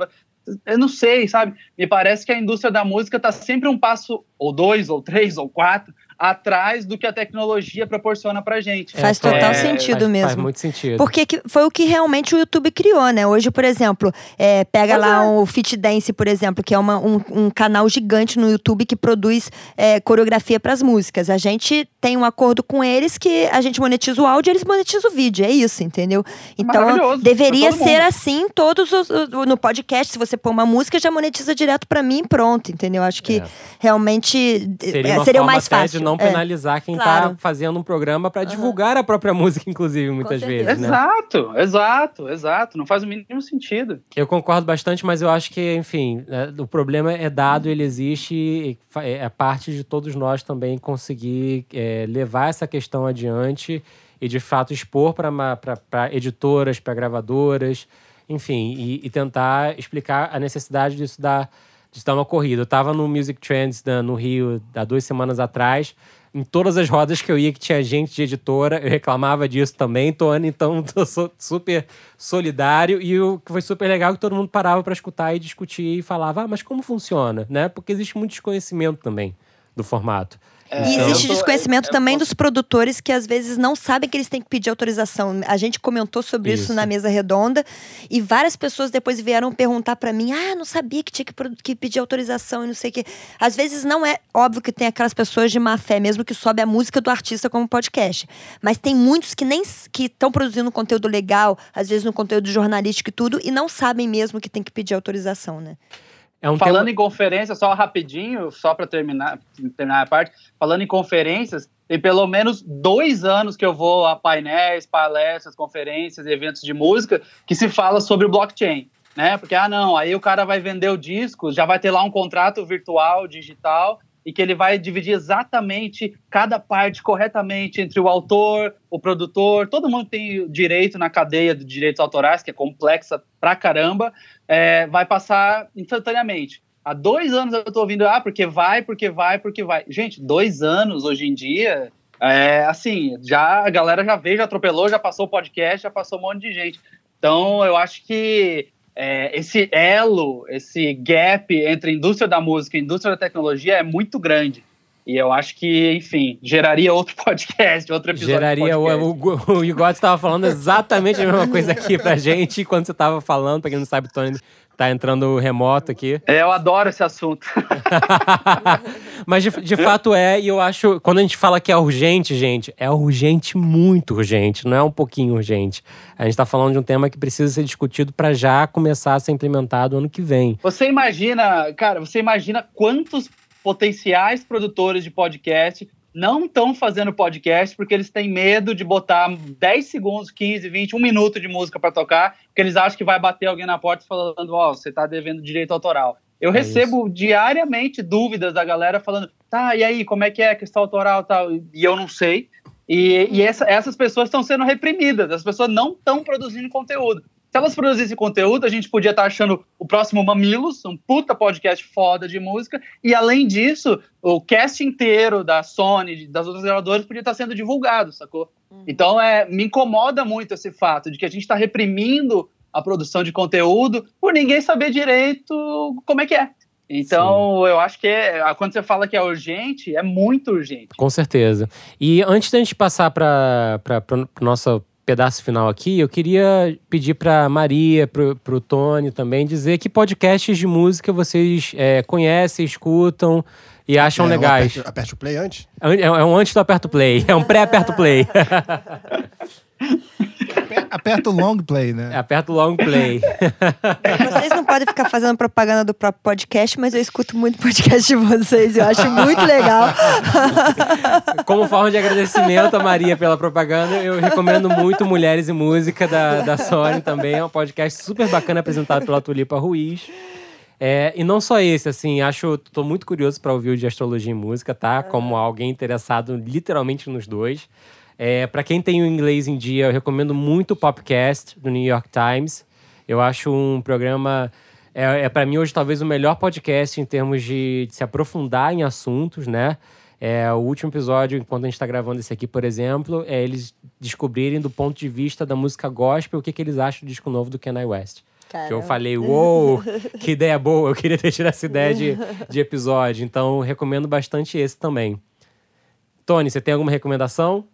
Eu não sei, sabe? Me parece que a indústria da música está sempre um passo, ou dois, ou três, ou quatro, atrás do que a tecnologia proporciona pra gente. Faz é, total é, sentido faz, mesmo. Faz muito sentido. Porque foi o que realmente o YouTube criou, né? Hoje, por exemplo, é, pega lá é. o Fit Dance, por exemplo, que é uma, um, um, canal gigante no YouTube que produz é, coreografia para as músicas. A gente tem um acordo com eles que a gente monetiza o áudio e eles monetizam o vídeo. É isso, entendeu? Então, deveria ser assim todos os, no podcast. Se você pôr uma música, já monetiza direto para mim pronto, entendeu? Acho que é. realmente seria, seria o mais fácil não é, penalizar quem está fazendo um programa para divulgar uhum. a própria música, inclusive, muitas vezes. Né? Exato, exato, exato. Não faz o mínimo sentido. Eu concordo bastante, mas eu acho que, enfim, é, o problema é dado, ele existe, e é, é parte de todos nós também conseguir é, levar essa questão adiante e, de fato, expor para editoras, para gravadoras, enfim, e, e tentar explicar a necessidade disso dar de dar uma corrida. Eu tava no Music Trends né, no Rio há duas semanas atrás. Em todas as rodas que eu ia que tinha gente de editora, eu reclamava disso também, Tony. Então, tô super solidário. E o que foi super legal é que todo mundo parava para escutar e discutir e falava, ah, mas como funciona? Né? Porque existe muito desconhecimento também do formato. É, e existe tô, desconhecimento também posso... dos produtores que às vezes não sabem que eles têm que pedir autorização. A gente comentou sobre isso, isso na mesa redonda e várias pessoas depois vieram perguntar para mim: ah, não sabia que tinha que, que, pedir autorização e não sei o quê. Às vezes não é óbvio que tem aquelas pessoas de má fé, mesmo que sobe a música do artista como podcast. Mas tem muitos que nem que estão produzindo conteúdo legal, às vezes no conteúdo jornalístico e tudo, e não sabem mesmo que tem que pedir autorização, né? É um falando tema... em conferência, só rapidinho, só para terminar, terminar a parte, falando em conferências, tem pelo menos dois anos que eu vou a painéis, palestras, conferências, eventos de música que se fala sobre blockchain, né? Porque, ah, não, aí o cara vai vender o disco, já vai ter lá um contrato virtual, digital, e que ele vai dividir exatamente cada parte corretamente entre o autor, o produtor, todo mundo tem direito na cadeia de direitos autorais, que é complexa pra caramba, é, vai passar instantaneamente. Há dois anos eu tô ouvindo, ah, porque vai, porque vai, porque vai. Gente, dois anos hoje em dia, é assim, já a galera já veio, já atropelou, já passou o podcast, já passou um monte de gente. Então, eu acho que é, esse elo, esse gap entre a indústria da música e a indústria da tecnologia é muito grande. E eu acho que, enfim, geraria outro podcast, outro episódio. Geraria. O, o, o Igor estava falando exatamente a mesma coisa aqui pra gente quando você estava falando. Pra quem não sabe, Tony tá entrando remoto aqui. É, eu adoro esse assunto. Mas de, de fato é, e eu acho, quando a gente fala que é urgente, gente, é urgente, muito urgente, não é um pouquinho urgente. A gente tá falando de um tema que precisa ser discutido para já começar a ser implementado ano que vem. Você imagina, cara, você imagina quantos potenciais produtores de podcast não estão fazendo podcast porque eles têm medo de botar 10 segundos, 15, 20, um minuto de música para tocar, porque eles acham que vai bater alguém na porta falando, ó, oh, você tá devendo direito autoral. Eu é recebo isso. diariamente dúvidas da galera falando, tá, e aí, como é que é a questão autoral e tal? E eu não sei. E, e essa, essas pessoas estão sendo reprimidas, as pessoas não estão produzindo conteúdo. Se elas produzissem conteúdo, a gente podia estar achando o próximo Mamilos, um puta podcast foda de música, e além disso, o cast inteiro da Sony, das outras gravadoras, podia estar sendo divulgado, sacou? Uhum. Então, é, me incomoda muito esse fato de que a gente está reprimindo a produção de conteúdo por ninguém saber direito como é que é. Então, Sim. eu acho que é, quando você fala que é urgente, é muito urgente. Com certeza. E antes da gente passar para o nosso pedaço final aqui, eu queria pedir para Maria, para o Tony também, dizer que podcasts de música vocês é, conhecem, escutam e acham é, legais. Aperte, aperte o play antes? É, é um antes do aperto play, é um pré-aperto play. Aperta o long play, né? Aperta o long play. Vocês não podem ficar fazendo propaganda do próprio podcast, mas eu escuto muito podcast de vocês. Eu acho muito legal. Como forma de agradecimento a Maria pela propaganda, eu recomendo muito Mulheres e Música da, da Sony também. É um podcast super bacana apresentado pela Tulipa Ruiz. É, e não só esse, assim, acho, tô muito curioso para ouvir o de astrologia e música, tá? Como alguém interessado literalmente nos dois. É, para quem tem o inglês em dia, eu recomendo muito o Popcast do New York Times. Eu acho um programa. É, é para mim hoje talvez o melhor podcast em termos de, de se aprofundar em assuntos, né? É, o último episódio, enquanto a gente está gravando esse aqui, por exemplo, é eles descobrirem do ponto de vista da música gospel o que, que eles acham do disco novo do Kanye West. Caramba. Que eu falei, uou, que ideia boa, eu queria ter tido essa ideia de, de episódio. Então, recomendo bastante esse também. Tony, você tem alguma recomendação?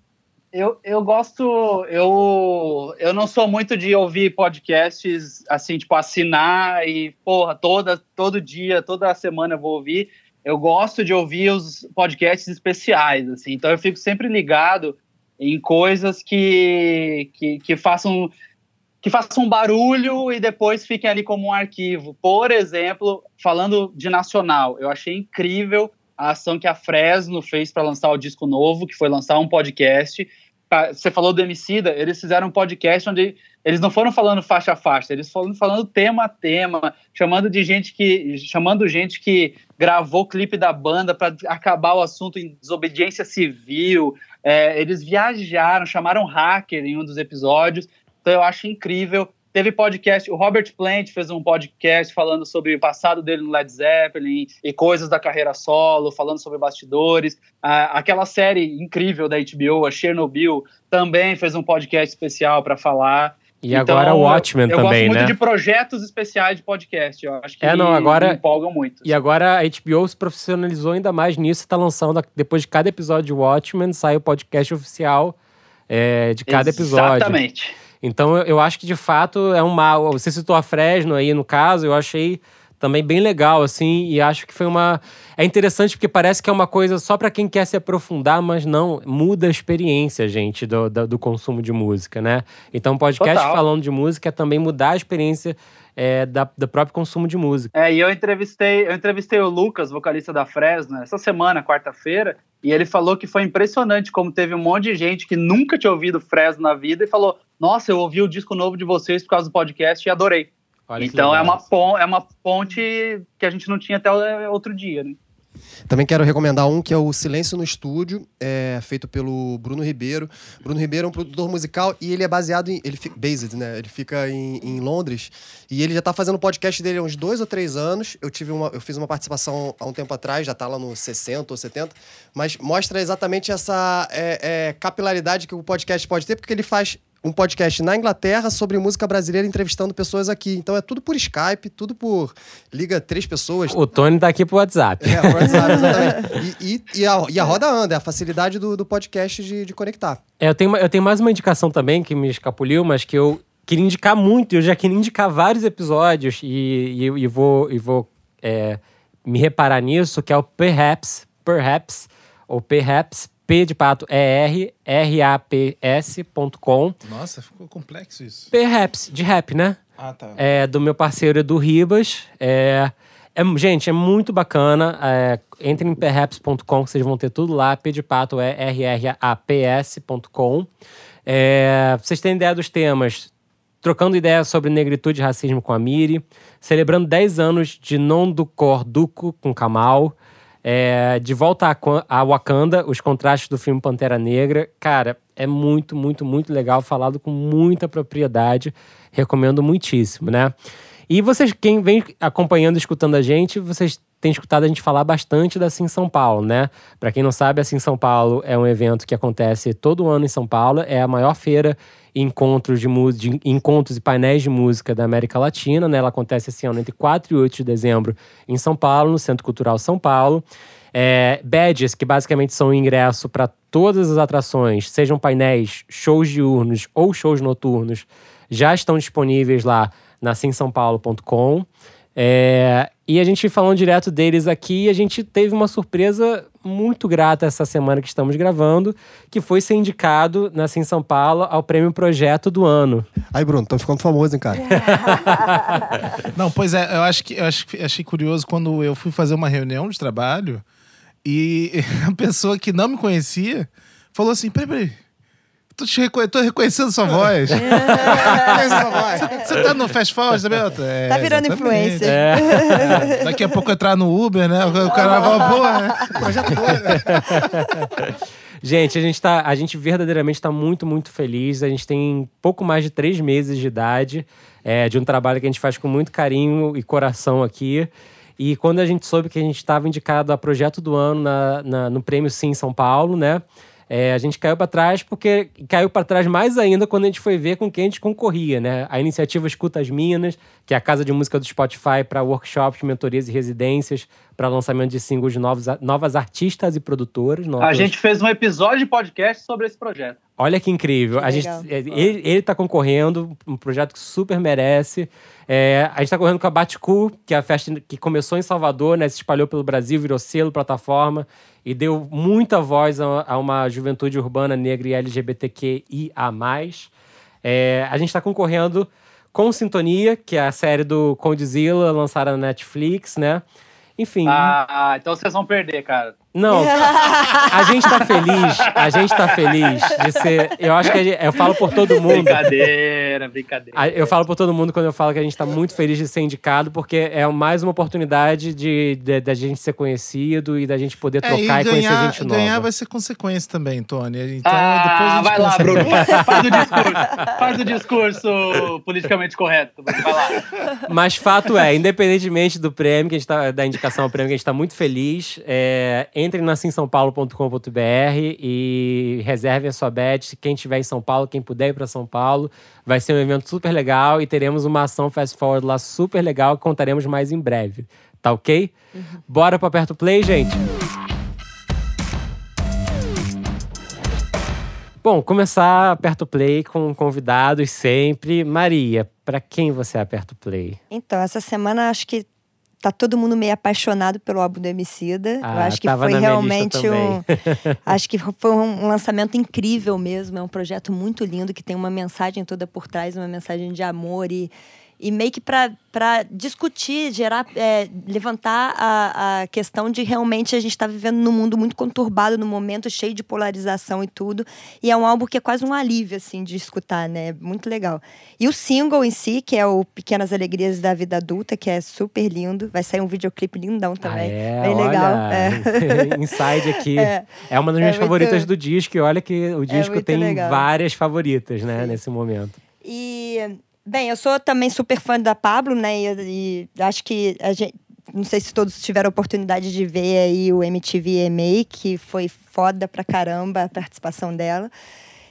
Eu, eu gosto, eu, eu não sou muito de ouvir podcasts assim, tipo, assinar e, porra, toda, todo dia, toda semana eu vou ouvir. Eu gosto de ouvir os podcasts especiais, assim, então eu fico sempre ligado em coisas que, que, que façam que façam um barulho e depois fiquem ali como um arquivo. Por exemplo, falando de nacional, eu achei incrível a ação que a Fresno fez para lançar o disco novo, que foi lançar um podcast você falou do Emicida, eles fizeram um podcast onde eles não foram falando faixa a faixa, eles foram falando tema a tema, chamando de gente que chamando gente que gravou clipe da banda para acabar o assunto em desobediência civil. É, eles viajaram, chamaram hacker em um dos episódios. Então eu acho incrível. Teve podcast, o Robert Plant fez um podcast falando sobre o passado dele no Led Zeppelin e coisas da carreira solo, falando sobre bastidores. Ah, aquela série incrível da HBO, a Chernobyl, também fez um podcast especial para falar. E então, agora o Watchmen eu, eu também, né? Eu gosto muito de projetos especiais de podcast. Eu acho que é, não, agora, me empolgam muito. E agora a HBO se profissionalizou ainda mais nisso. Está lançando, depois de cada episódio de Watchmen, sai o podcast oficial é, de cada episódio. Exatamente. Então eu acho que de fato é um mal. Você citou a Fresno aí no caso, eu achei também bem legal, assim, e acho que foi uma. É interessante porque parece que é uma coisa só para quem quer se aprofundar, mas não, muda a experiência, gente, do, do, do consumo de música, né? Então, podcast Total. falando de música é também mudar a experiência é, da, do próprio consumo de música. É, e eu entrevistei, eu entrevistei o Lucas, vocalista da Fresno, essa semana, quarta-feira, e ele falou que foi impressionante como teve um monte de gente que nunca tinha ouvido Fresno na vida e falou: Nossa, eu ouvi o disco novo de vocês por causa do podcast e adorei. Olha então é uma, ponte, é uma ponte que a gente não tinha até outro dia, né? Também quero recomendar um que é o Silêncio no Estúdio, é, feito pelo Bruno Ribeiro. Bruno Ribeiro é um produtor musical e ele é baseado em. Ele fica, based, né? Ele fica em, em Londres. E ele já tá fazendo o podcast dele há uns dois ou três anos. Eu tive uma, eu fiz uma participação há um tempo atrás, já tá lá no 60 ou 70. Mas mostra exatamente essa é, é, capilaridade que o podcast pode ter, porque ele faz um podcast na Inglaterra sobre música brasileira entrevistando pessoas aqui. Então é tudo por Skype, tudo por. Liga três pessoas. O Tony tá aqui pro WhatsApp. É, o WhatsApp, exatamente. E, e, e, a, e a roda anda, é a facilidade do, do podcast de, de conectar. É, eu, tenho, eu tenho mais uma indicação também que me escapuliu, mas que eu queria indicar muito. Eu já queria indicar vários episódios e, e, e vou, e vou é, me reparar nisso, que é o Perhaps, Perhaps, ou Perhaps, P de pato, E-R, R-A-P-S.com. Nossa, ficou complexo isso. Perhaps, de rap, né? Ah, tá. é, do meu parceiro Edu Ribas. É, é- gente, é muito bacana. É, entrem em perhaps.com, que vocês vão ter tudo lá. P de pato é rraps.com. É, vocês terem ideia dos temas. Trocando ideias sobre negritude e racismo com a Miri. Celebrando 10 anos de Non do Cor Duco com Kamal. É, de volta a, a Wakanda, os contrastes do filme Pantera Negra. Cara, é muito, muito, muito legal, falado com muita propriedade. Recomendo muitíssimo, né? E vocês, quem vem acompanhando escutando a gente, vocês têm escutado a gente falar bastante da Sim São Paulo, né? Para quem não sabe, a Sim São Paulo é um evento que acontece todo ano em São Paulo, é a maior feira encontros de, de encontros e painéis de música da América Latina, né? Ela acontece esse ano entre 4 e 8 de dezembro em São Paulo, no Centro Cultural São Paulo. É, badges, que basicamente são ingresso para todas as atrações, sejam painéis, shows diurnos ou shows noturnos, já estão disponíveis lá na simsaopaulo.com. É, e a gente falando direto deles aqui, a gente teve uma surpresa muito grata essa semana que estamos gravando, que foi ser indicado na Sim São Paulo ao prêmio Projeto do Ano. Aí, Bruno, tô ficando famoso, hein, cara? Não, pois é, eu acho que eu acho, que- achei curioso quando eu fui fazer uma reunião de trabalho e a pessoa que não me conhecia falou assim: peraí, peraí. Tô, te reconhe- tô reconhecendo sua voz. Você tá no Fast Forward também? É, Tá virando exatamente. influencer. É, Daqui a pouco entrar no Uber, né? O cara vai, boa, né? Projeto doido, né? Gente, a gente, tá, a gente verdadeiramente está muito, muito feliz. A gente tem pouco mais de três meses de idade é, de um trabalho que a gente faz com muito carinho e coração aqui. E quando a gente soube que a gente estava indicado a projeto do ano na, na- no Prêmio Sim São Paulo, né? É, a gente caiu para trás porque caiu para trás mais ainda quando a gente foi ver com quem a gente concorria, né? A iniciativa Escuta as Minas, que é a casa de música do Spotify para workshops, mentorias e residências para lançamento de singles de novos, novas artistas e produtoras. A novas- gente fez um episódio de podcast sobre esse projeto. Olha que incrível. Que a gente, é, ele, ele tá concorrendo, um projeto que super merece. É, a gente tá correndo com a Baticu, que é a festa que começou em Salvador, né? Se espalhou pelo Brasil, virou selo, plataforma e deu muita voz a, a uma juventude urbana negra e LGBTQIA+. É, a gente tá concorrendo com Sintonia, que é a série do Condzilla, lançada na Netflix, né? Enfim, Ah, então vocês vão perder, cara. Não, a gente tá feliz, a gente tá feliz de ser. Eu acho que a gente- eu falo por todo mundo. Brincadeira, brincadeira. Eu falo por todo mundo quando eu falo que a gente tá muito feliz de ser indicado, porque é mais uma oportunidade de, de- da gente ser conhecido e da gente poder É, trocar e, conhecer ganhar, gente nova. ganhar vai ser consequência também, Tony. Então depois ah, a gente vai lá, Bruno. Faz o discurso. Faz o discurso politicamente correto. Vai lá. Mas fato é, independentemente do prêmio, que a gente tá, da indicação ao prêmio, que a gente está muito feliz, é, entrem na simsaopaulo.com.br e reservem a sua bet. Quem estiver em São Paulo, quem puder ir para São Paulo, vai ser um evento super legal e teremos uma ação Fast Forward lá super legal que contaremos mais em breve. Tá ok? Bora para Aperto Play, gente? Bom, começar Aperto Play com convidados sempre. Maria, para quem você aperta o play? Então, essa semana acho que tá todo mundo meio apaixonado pelo álbum do Emicida. Eu Ah, acho que foi realmente um. acho que foi um lançamento incrível mesmo. É um projeto muito lindo que tem uma mensagem toda por trás, uma mensagem de amor e, e meio que para discutir, gerar, é, levantar a, a questão de realmente a gente estar tá vivendo num mundo muito conturbado no momento, cheio de polarização e tudo. E é um álbum que é quase um alívio, assim, de escutar, né? Muito legal. E o single em si, que é o Pequenas Alegrias da Vida Adulta, que é super lindo. Vai sair um videoclipe lindão também. Ah, é, Bem olha, legal. É. Inside aqui. É, é uma das minhas é favoritas muito, do disco. E olha que o é disco tem legal. várias favoritas, né, Sim. nesse momento. E Bem, eu sou também super fã da Pablo, né? E, e acho que a gente, não sei se todos tiveram oportunidade de ver aí o MTV EMA, que foi foda pra caramba a participação dela.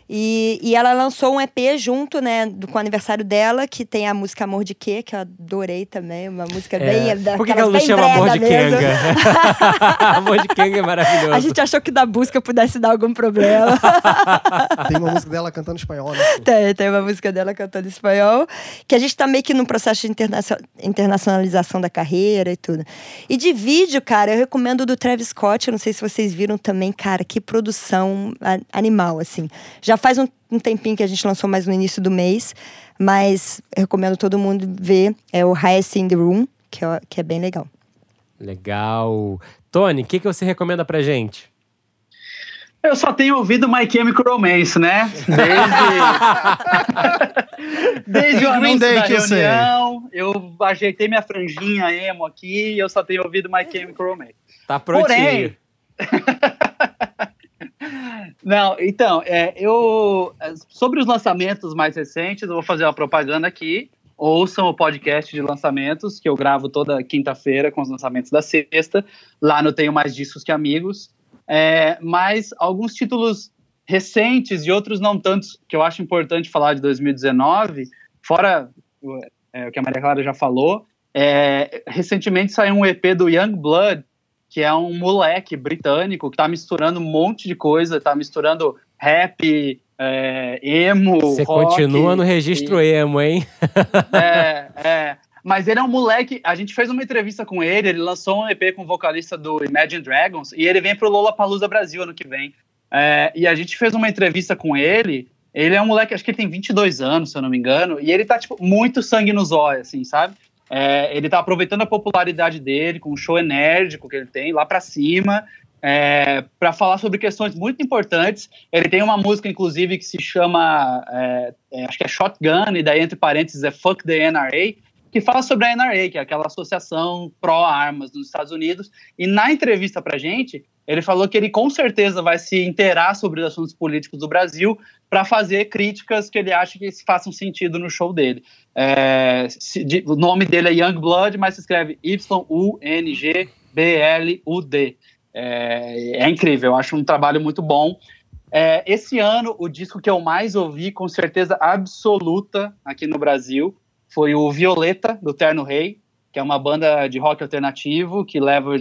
E, e ela lançou um EP junto, né, do, com o aniversário dela, que tem a música Amor de Quê, que eu adorei também, uma música é. bem. Por que, que ela não chama Amor de Kenga? Amor de Kenga é maravilhoso. A gente achou que da busca pudesse dar algum problema. tem uma música dela cantando espanhol, né? Tem, tem uma música dela cantando espanhol, que a gente tá meio que num processo de internacionalização da carreira e tudo. E de vídeo, cara, eu recomendo o do Travis Scott, eu não sei se vocês viram também, cara, que produção animal, assim. Já faz um, um tempinho que a gente lançou mais no início do mês, mas recomendo todo mundo ver. É o Highest in the Room, que é, que é bem legal. Legal. Tony, o que, que você recomenda pra gente? Eu só tenho ouvido My Chemical Romance, né? Desde, Desde o anúncio Day da reunião, eu ajeitei minha franjinha emo aqui e eu só tenho ouvido My Chemical Romance. Tá prontinho. Porém, Não, então, é, eu. Sobre os lançamentos mais recentes, eu vou fazer uma propaganda aqui. Ouçam o podcast de lançamentos, que eu gravo toda quinta-feira com os lançamentos da sexta. Lá no Tenho Mais Discos que Amigos. É, mas alguns títulos recentes e outros não tantos, que eu acho importante falar de 2019, fora é, o que a Maria Clara já falou. É, recentemente saiu um EP do Young Blood, que é um moleque britânico que tá misturando um monte de coisa, tá misturando rap, é, emo, Você continua no registro e... emo, hein? é, é. Mas ele é um moleque. A gente fez uma entrevista com ele. Ele lançou um EP com o vocalista do Imagine Dragons e ele vem pro Lollapalooza Brasil ano que vem. É, e a gente fez uma entrevista com ele. Ele é um moleque, acho que ele tem 22 anos, se eu não me engano, e ele tá, tipo, muito sangue nos olhos, assim, sabe? É, ele está aproveitando a popularidade dele com o show enérgico que ele tem lá para cima é, para falar sobre questões muito importantes. Ele tem uma música, inclusive, que se chama, é, é acho que é Shotgun, e daí entre parênteses é Fuck the NRA, que fala sobre a NRA, que é aquela associação pró-armas nos Estados Unidos. E na entrevista para gente, ele falou que ele com certeza vai se inteirar sobre os assuntos políticos do Brasil para fazer críticas que ele acha que façam sentido no show dele. É, se, de, o nome dele é Young Blood, mas se escreve Y-U-N-G-B-L-U-D. É, é, incrível, eu acho um trabalho muito bom. É, esse ano, o disco que eu mais ouvi, com certeza absoluta aqui no Brasil, foi o Violeta, do Terno Rei, que é uma banda de rock alternativo que leva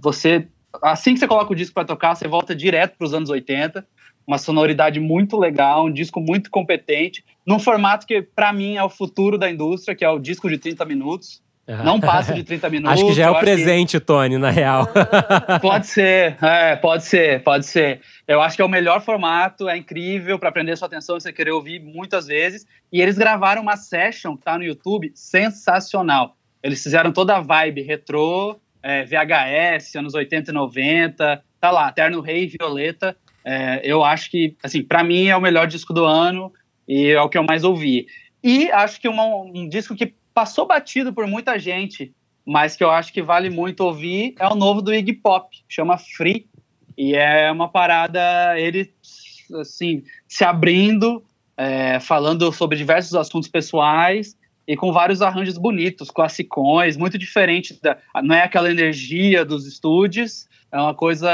você. Assim que você coloca o disco para tocar, você volta direto para os anos 80 uma sonoridade muito legal, um disco muito competente, num formato que, para mim, é o futuro da indústria, que é o disco de 30 minutos. Não passa de 30 minutos. Acho que já é o presente, que... Tony, na real. pode ser, é, pode ser, pode ser. Eu acho que é o melhor formato, é incrível para prender sua atenção e você querer ouvir muitas vezes. E eles gravaram uma session que tá no YouTube sensacional. Eles fizeram toda a vibe retrô, é, VHS, anos 80 e 90, tá lá, Terno Rei e Violeta. É, eu acho que, assim, para mim é o melhor disco do ano e é o que eu mais ouvi. E acho que uma, um disco que passou batido por muita gente, mas que eu acho que vale muito ouvir, é o novo do Iggy Pop, chama Free. E é uma parada, ele, assim, se abrindo, é, falando sobre diversos assuntos pessoais e com vários arranjos bonitos, classicões, muito diferente da. Não é aquela energia dos estúdios, é uma coisa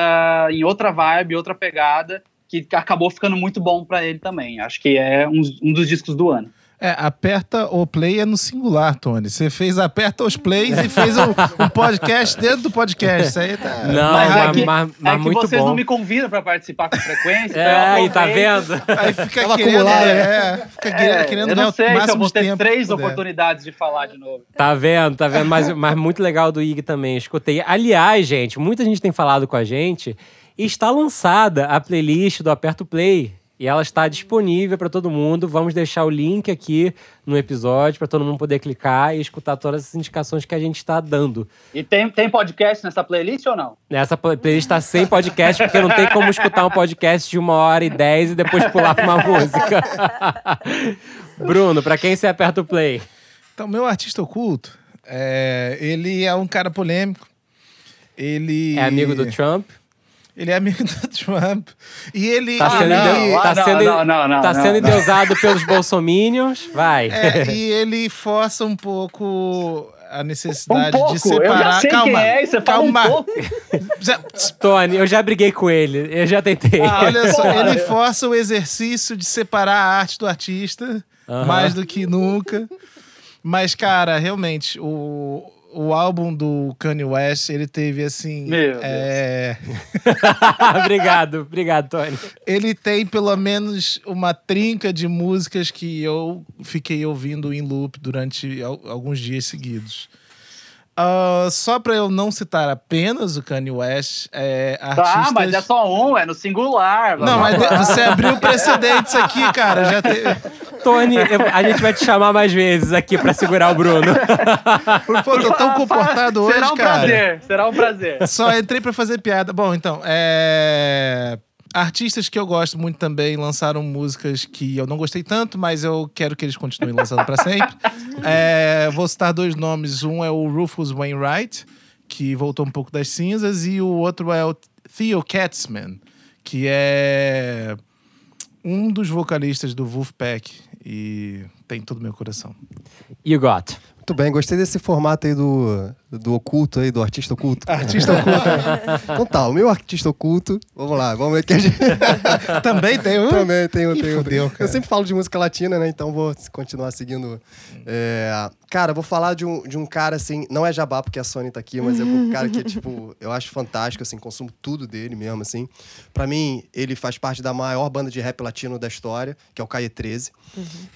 em outra vibe, outra pegada, que acabou ficando muito bom para ele também. Acho que é um, um dos discos do ano. É, aperta o play é no singular, Tony. Você fez aperta os plays e fez um, um, podcast dentro do podcast. Isso aí tá. Não, mas é que, mas, mas é que muito vocês bom. não me convidam para participar com frequência. É, e tá vendo? Aí fica Tava querendo, é, é, fica é, querendo Eu não sei se eu vou ter três puder. oportunidades de falar de novo. Tá vendo, tá vendo? Mas, mas muito legal do Ig também. Escutei. Aliás, gente, muita gente tem falado com a gente. Está lançada a playlist do Aperto Play e ela está disponível para todo mundo. Vamos deixar o link aqui no episódio para todo mundo poder clicar e escutar todas as indicações que a gente está dando. E tem, tem podcast nessa playlist ou não? Essa playlist está sem podcast, porque não tem como escutar um podcast de uma hora e dez e depois pular para uma música. Bruno, para quem você aperta o play? Então, meu artista oculto, é, ele é um cara polêmico. Ele É amigo do Trump? Ele é amigo do Trump. E ele. Tá sendo, ele- endeu- Ah, tá não, sendo, não, não, não, tá não, sendo não. endeusado pelos bolsominions. Vai. é, e ele força um pouco a Um necessidade pouco. de separar. Eu já sei calma, quem é você fala um calma. pouco. Tony, eu já briguei com ele. Eu já tentei. Ah, olha só, ele força o exercício de separar a arte do artista mais do que nunca. Mas, cara, realmente, o, o álbum do Kanye West, ele teve assim. Meu Deus. é, obrigado, obrigado, Tony. ele tem pelo menos uma trinca de músicas que eu fiquei ouvindo em loop durante al- alguns dias seguidos. Ah, só pra eu não citar apenas o Kanye West, é, artistas... Tá, mas é só um, é no singular. Não, mas você abriu precedentes aqui, cara. Já teve... Tony, a gente vai te chamar mais vezes aqui pra segurar o Bruno. Pô, tô tão comportado hoje, Será um cara. prazer, será um prazer. Só entrei pra fazer piada. Bom, então, é... Artistas que eu gosto muito também lançaram músicas que eu não gostei tanto, mas eu quero que eles continuem lançando pra sempre. É, Vou citar dois nomes. Um é o Rufus Wainwright, que voltou um pouco das cinzas, e o outro é o Theo Katzman, que é um dos vocalistas do Wolfpack e tem todo o meu coração. You got. Muito bem, gostei desse formato aí do, do oculto aí, do artista oculto. Artista oculto. Então tá, o meu artista oculto, vamos lá, vamos ver que a gente... também tem um. Também tem um, tem um. fudeu. Eu sempre falo de música latina, né? Então vou continuar seguindo. É, Cara, vou falar de um, de um cara, assim, não é jabá porque a Sony tá aqui, mas é um cara que, tipo, eu acho fantástico, assim, consumo tudo dele mesmo, assim. Pra mim, ele faz parte da maior banda de rap latino da história, que é o Caie 13.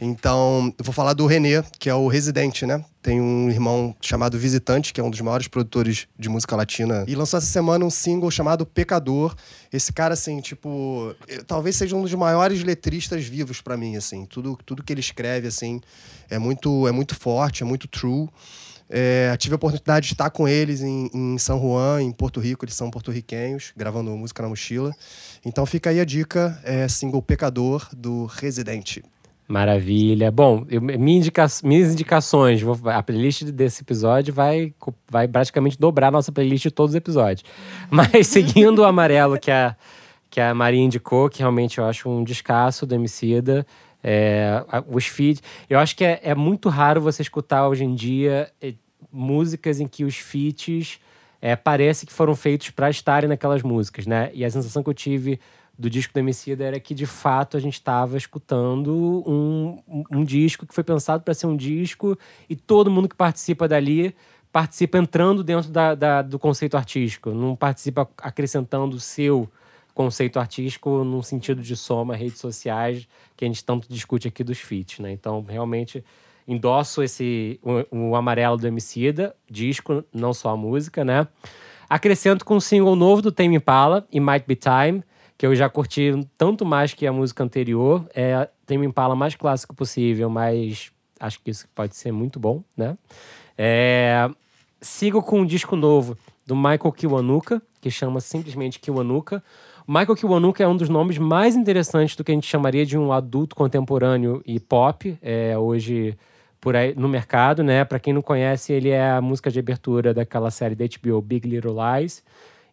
Então, eu vou falar do René, que é o residente, né? Tem um irmão chamado Visitante, que é um dos maiores produtores de música latina. E lançou essa semana um single chamado Pecador. Esse cara, assim, tipo, eh, talvez seja um dos maiores letristas vivos pra mim, assim. Tudo, tudo que ele escreve, assim, é muito, é muito forte, é muito true. É, tive a oportunidade de estar com eles em, em São Juan, em Porto Rico, eles são porto-riquenhos, gravando música na mochila. Então fica aí a dica, é single Pecador, do Residente. Maravilha. Bom, eu- minha indica- minhas indicações, vou- a playlist desse episódio vai, vai praticamente dobrar a nossa playlist de todos os episódios. Mas seguindo o amarelo que a, que a Maria indicou, que realmente eu acho um descasso do Emicida, é, os feeds. Eu acho que é, é muito raro você escutar hoje em dia eh, músicas em que os feats é, parece que foram feitos para estarem naquelas músicas, né? E a sensação que eu tive do disco do Emicida era que, de fato, a gente estava escutando um, um, um disco que foi pensado para ser um disco e todo mundo que participa dali participa entrando dentro da, da- do conceito artístico, não participa acrescentando o seu conceito artístico num sentido de soma, redes sociais, que a gente tanto discute aqui dos feats, né? Então, realmente, endosso esse o, o amarelo do Emicida, disco, não só a música, né? Acrescento com um single novo do Tame Impala, It Might Be Time, que eu já curti tanto mais que a música anterior. É Tame Impala mais clássico possível, mas acho que isso pode ser muito bom, né? É, sigo com um disco novo do Michael Kiwanuka, que chama simplesmente Kiwanuka. Michael Kiwanuka é um dos nomes mais interessantes do que a gente chamaria de um adulto contemporâneo e pop, é, hoje por aí no mercado, né? Para quem não conhece, ele é a música de abertura daquela série da HBO Big Little Lies.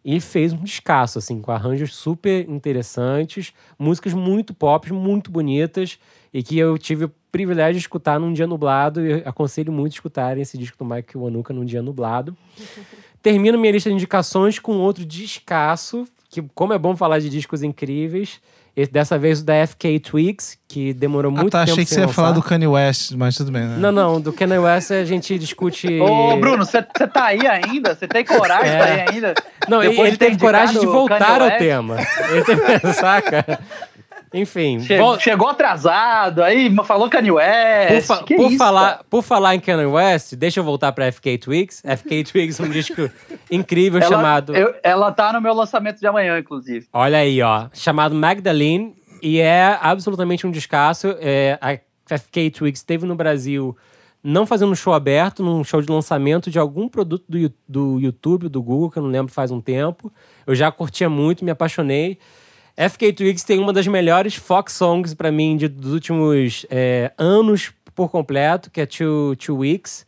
E fez um descasso, assim, com arranjos super interessantes, músicas muito pop, muito bonitas, e que eu tive o privilégio de escutar num dia nublado, e eu aconselho muito escutarem esse disco do Michael Wanuka num dia nublado. Termino minha lista de indicações com outro descasso, que como é bom falar de discos incríveis, esse- dessa vez o da FK Twigs, que demorou Ah, muito tá, tempo achei que você ia falar do Kanye West, mas tudo bem, né? Não, não, do Kanye West a gente discute... Ô, Bruno, você tá aí ainda? Você tem coragem É. tá aí ainda? Não, ele, Depois ele de ter teve coragem de voltar ao tema. Ele teve, saca? Enfim, Che- vol- Chegou atrasado, aí falou Kanye por, West. fa- que por isso, falar, por falar em Kanye West, deixa eu voltar pra FK Twigs. FK Twigs um disco incrível Ela, chamado. eu- ela tá no meu lançamento de amanhã, inclusive. Olha aí, ó. Chamado Magdalene. E é absolutamente um descasso. É, a FK Twigs esteve no Brasil não fazendo um show aberto, num show de lançamento de algum produto do, do YouTube, do Google, que eu não lembro faz um tempo. Eu já curtia muito, me apaixonei. FK Twigs tem uma das melhores Fox Songs para mim de, dos últimos é, anos por completo, que é Two, Two Weeks.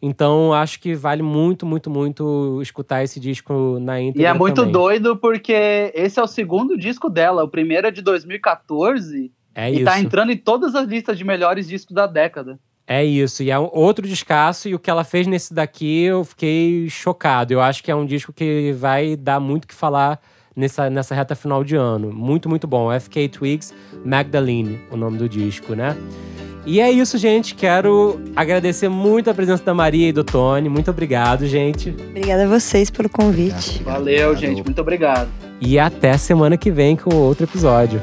Então, acho que vale muito, muito, muito escutar esse disco na íntegra E é muito também. doido porque esse é o segundo disco dela. O primeiro é de 2014 É e isso. tá entrando em todas as listas de melhores discos da década. É isso. E é um outro descasso. E o que ela fez nesse daqui, eu fiquei chocado. Eu acho que é um disco que vai dar muito o que falar nessa, nessa reta final de ano. Muito, muito bom. FK Twigs Magdalene, o nome do disco, né? E é isso, gente. Quero agradecer muito a presença da Maria e do Tony. Muito obrigado, gente. Obrigada a vocês pelo convite. Valeu, gente. Muito obrigado. E até semana que vem com outro episódio.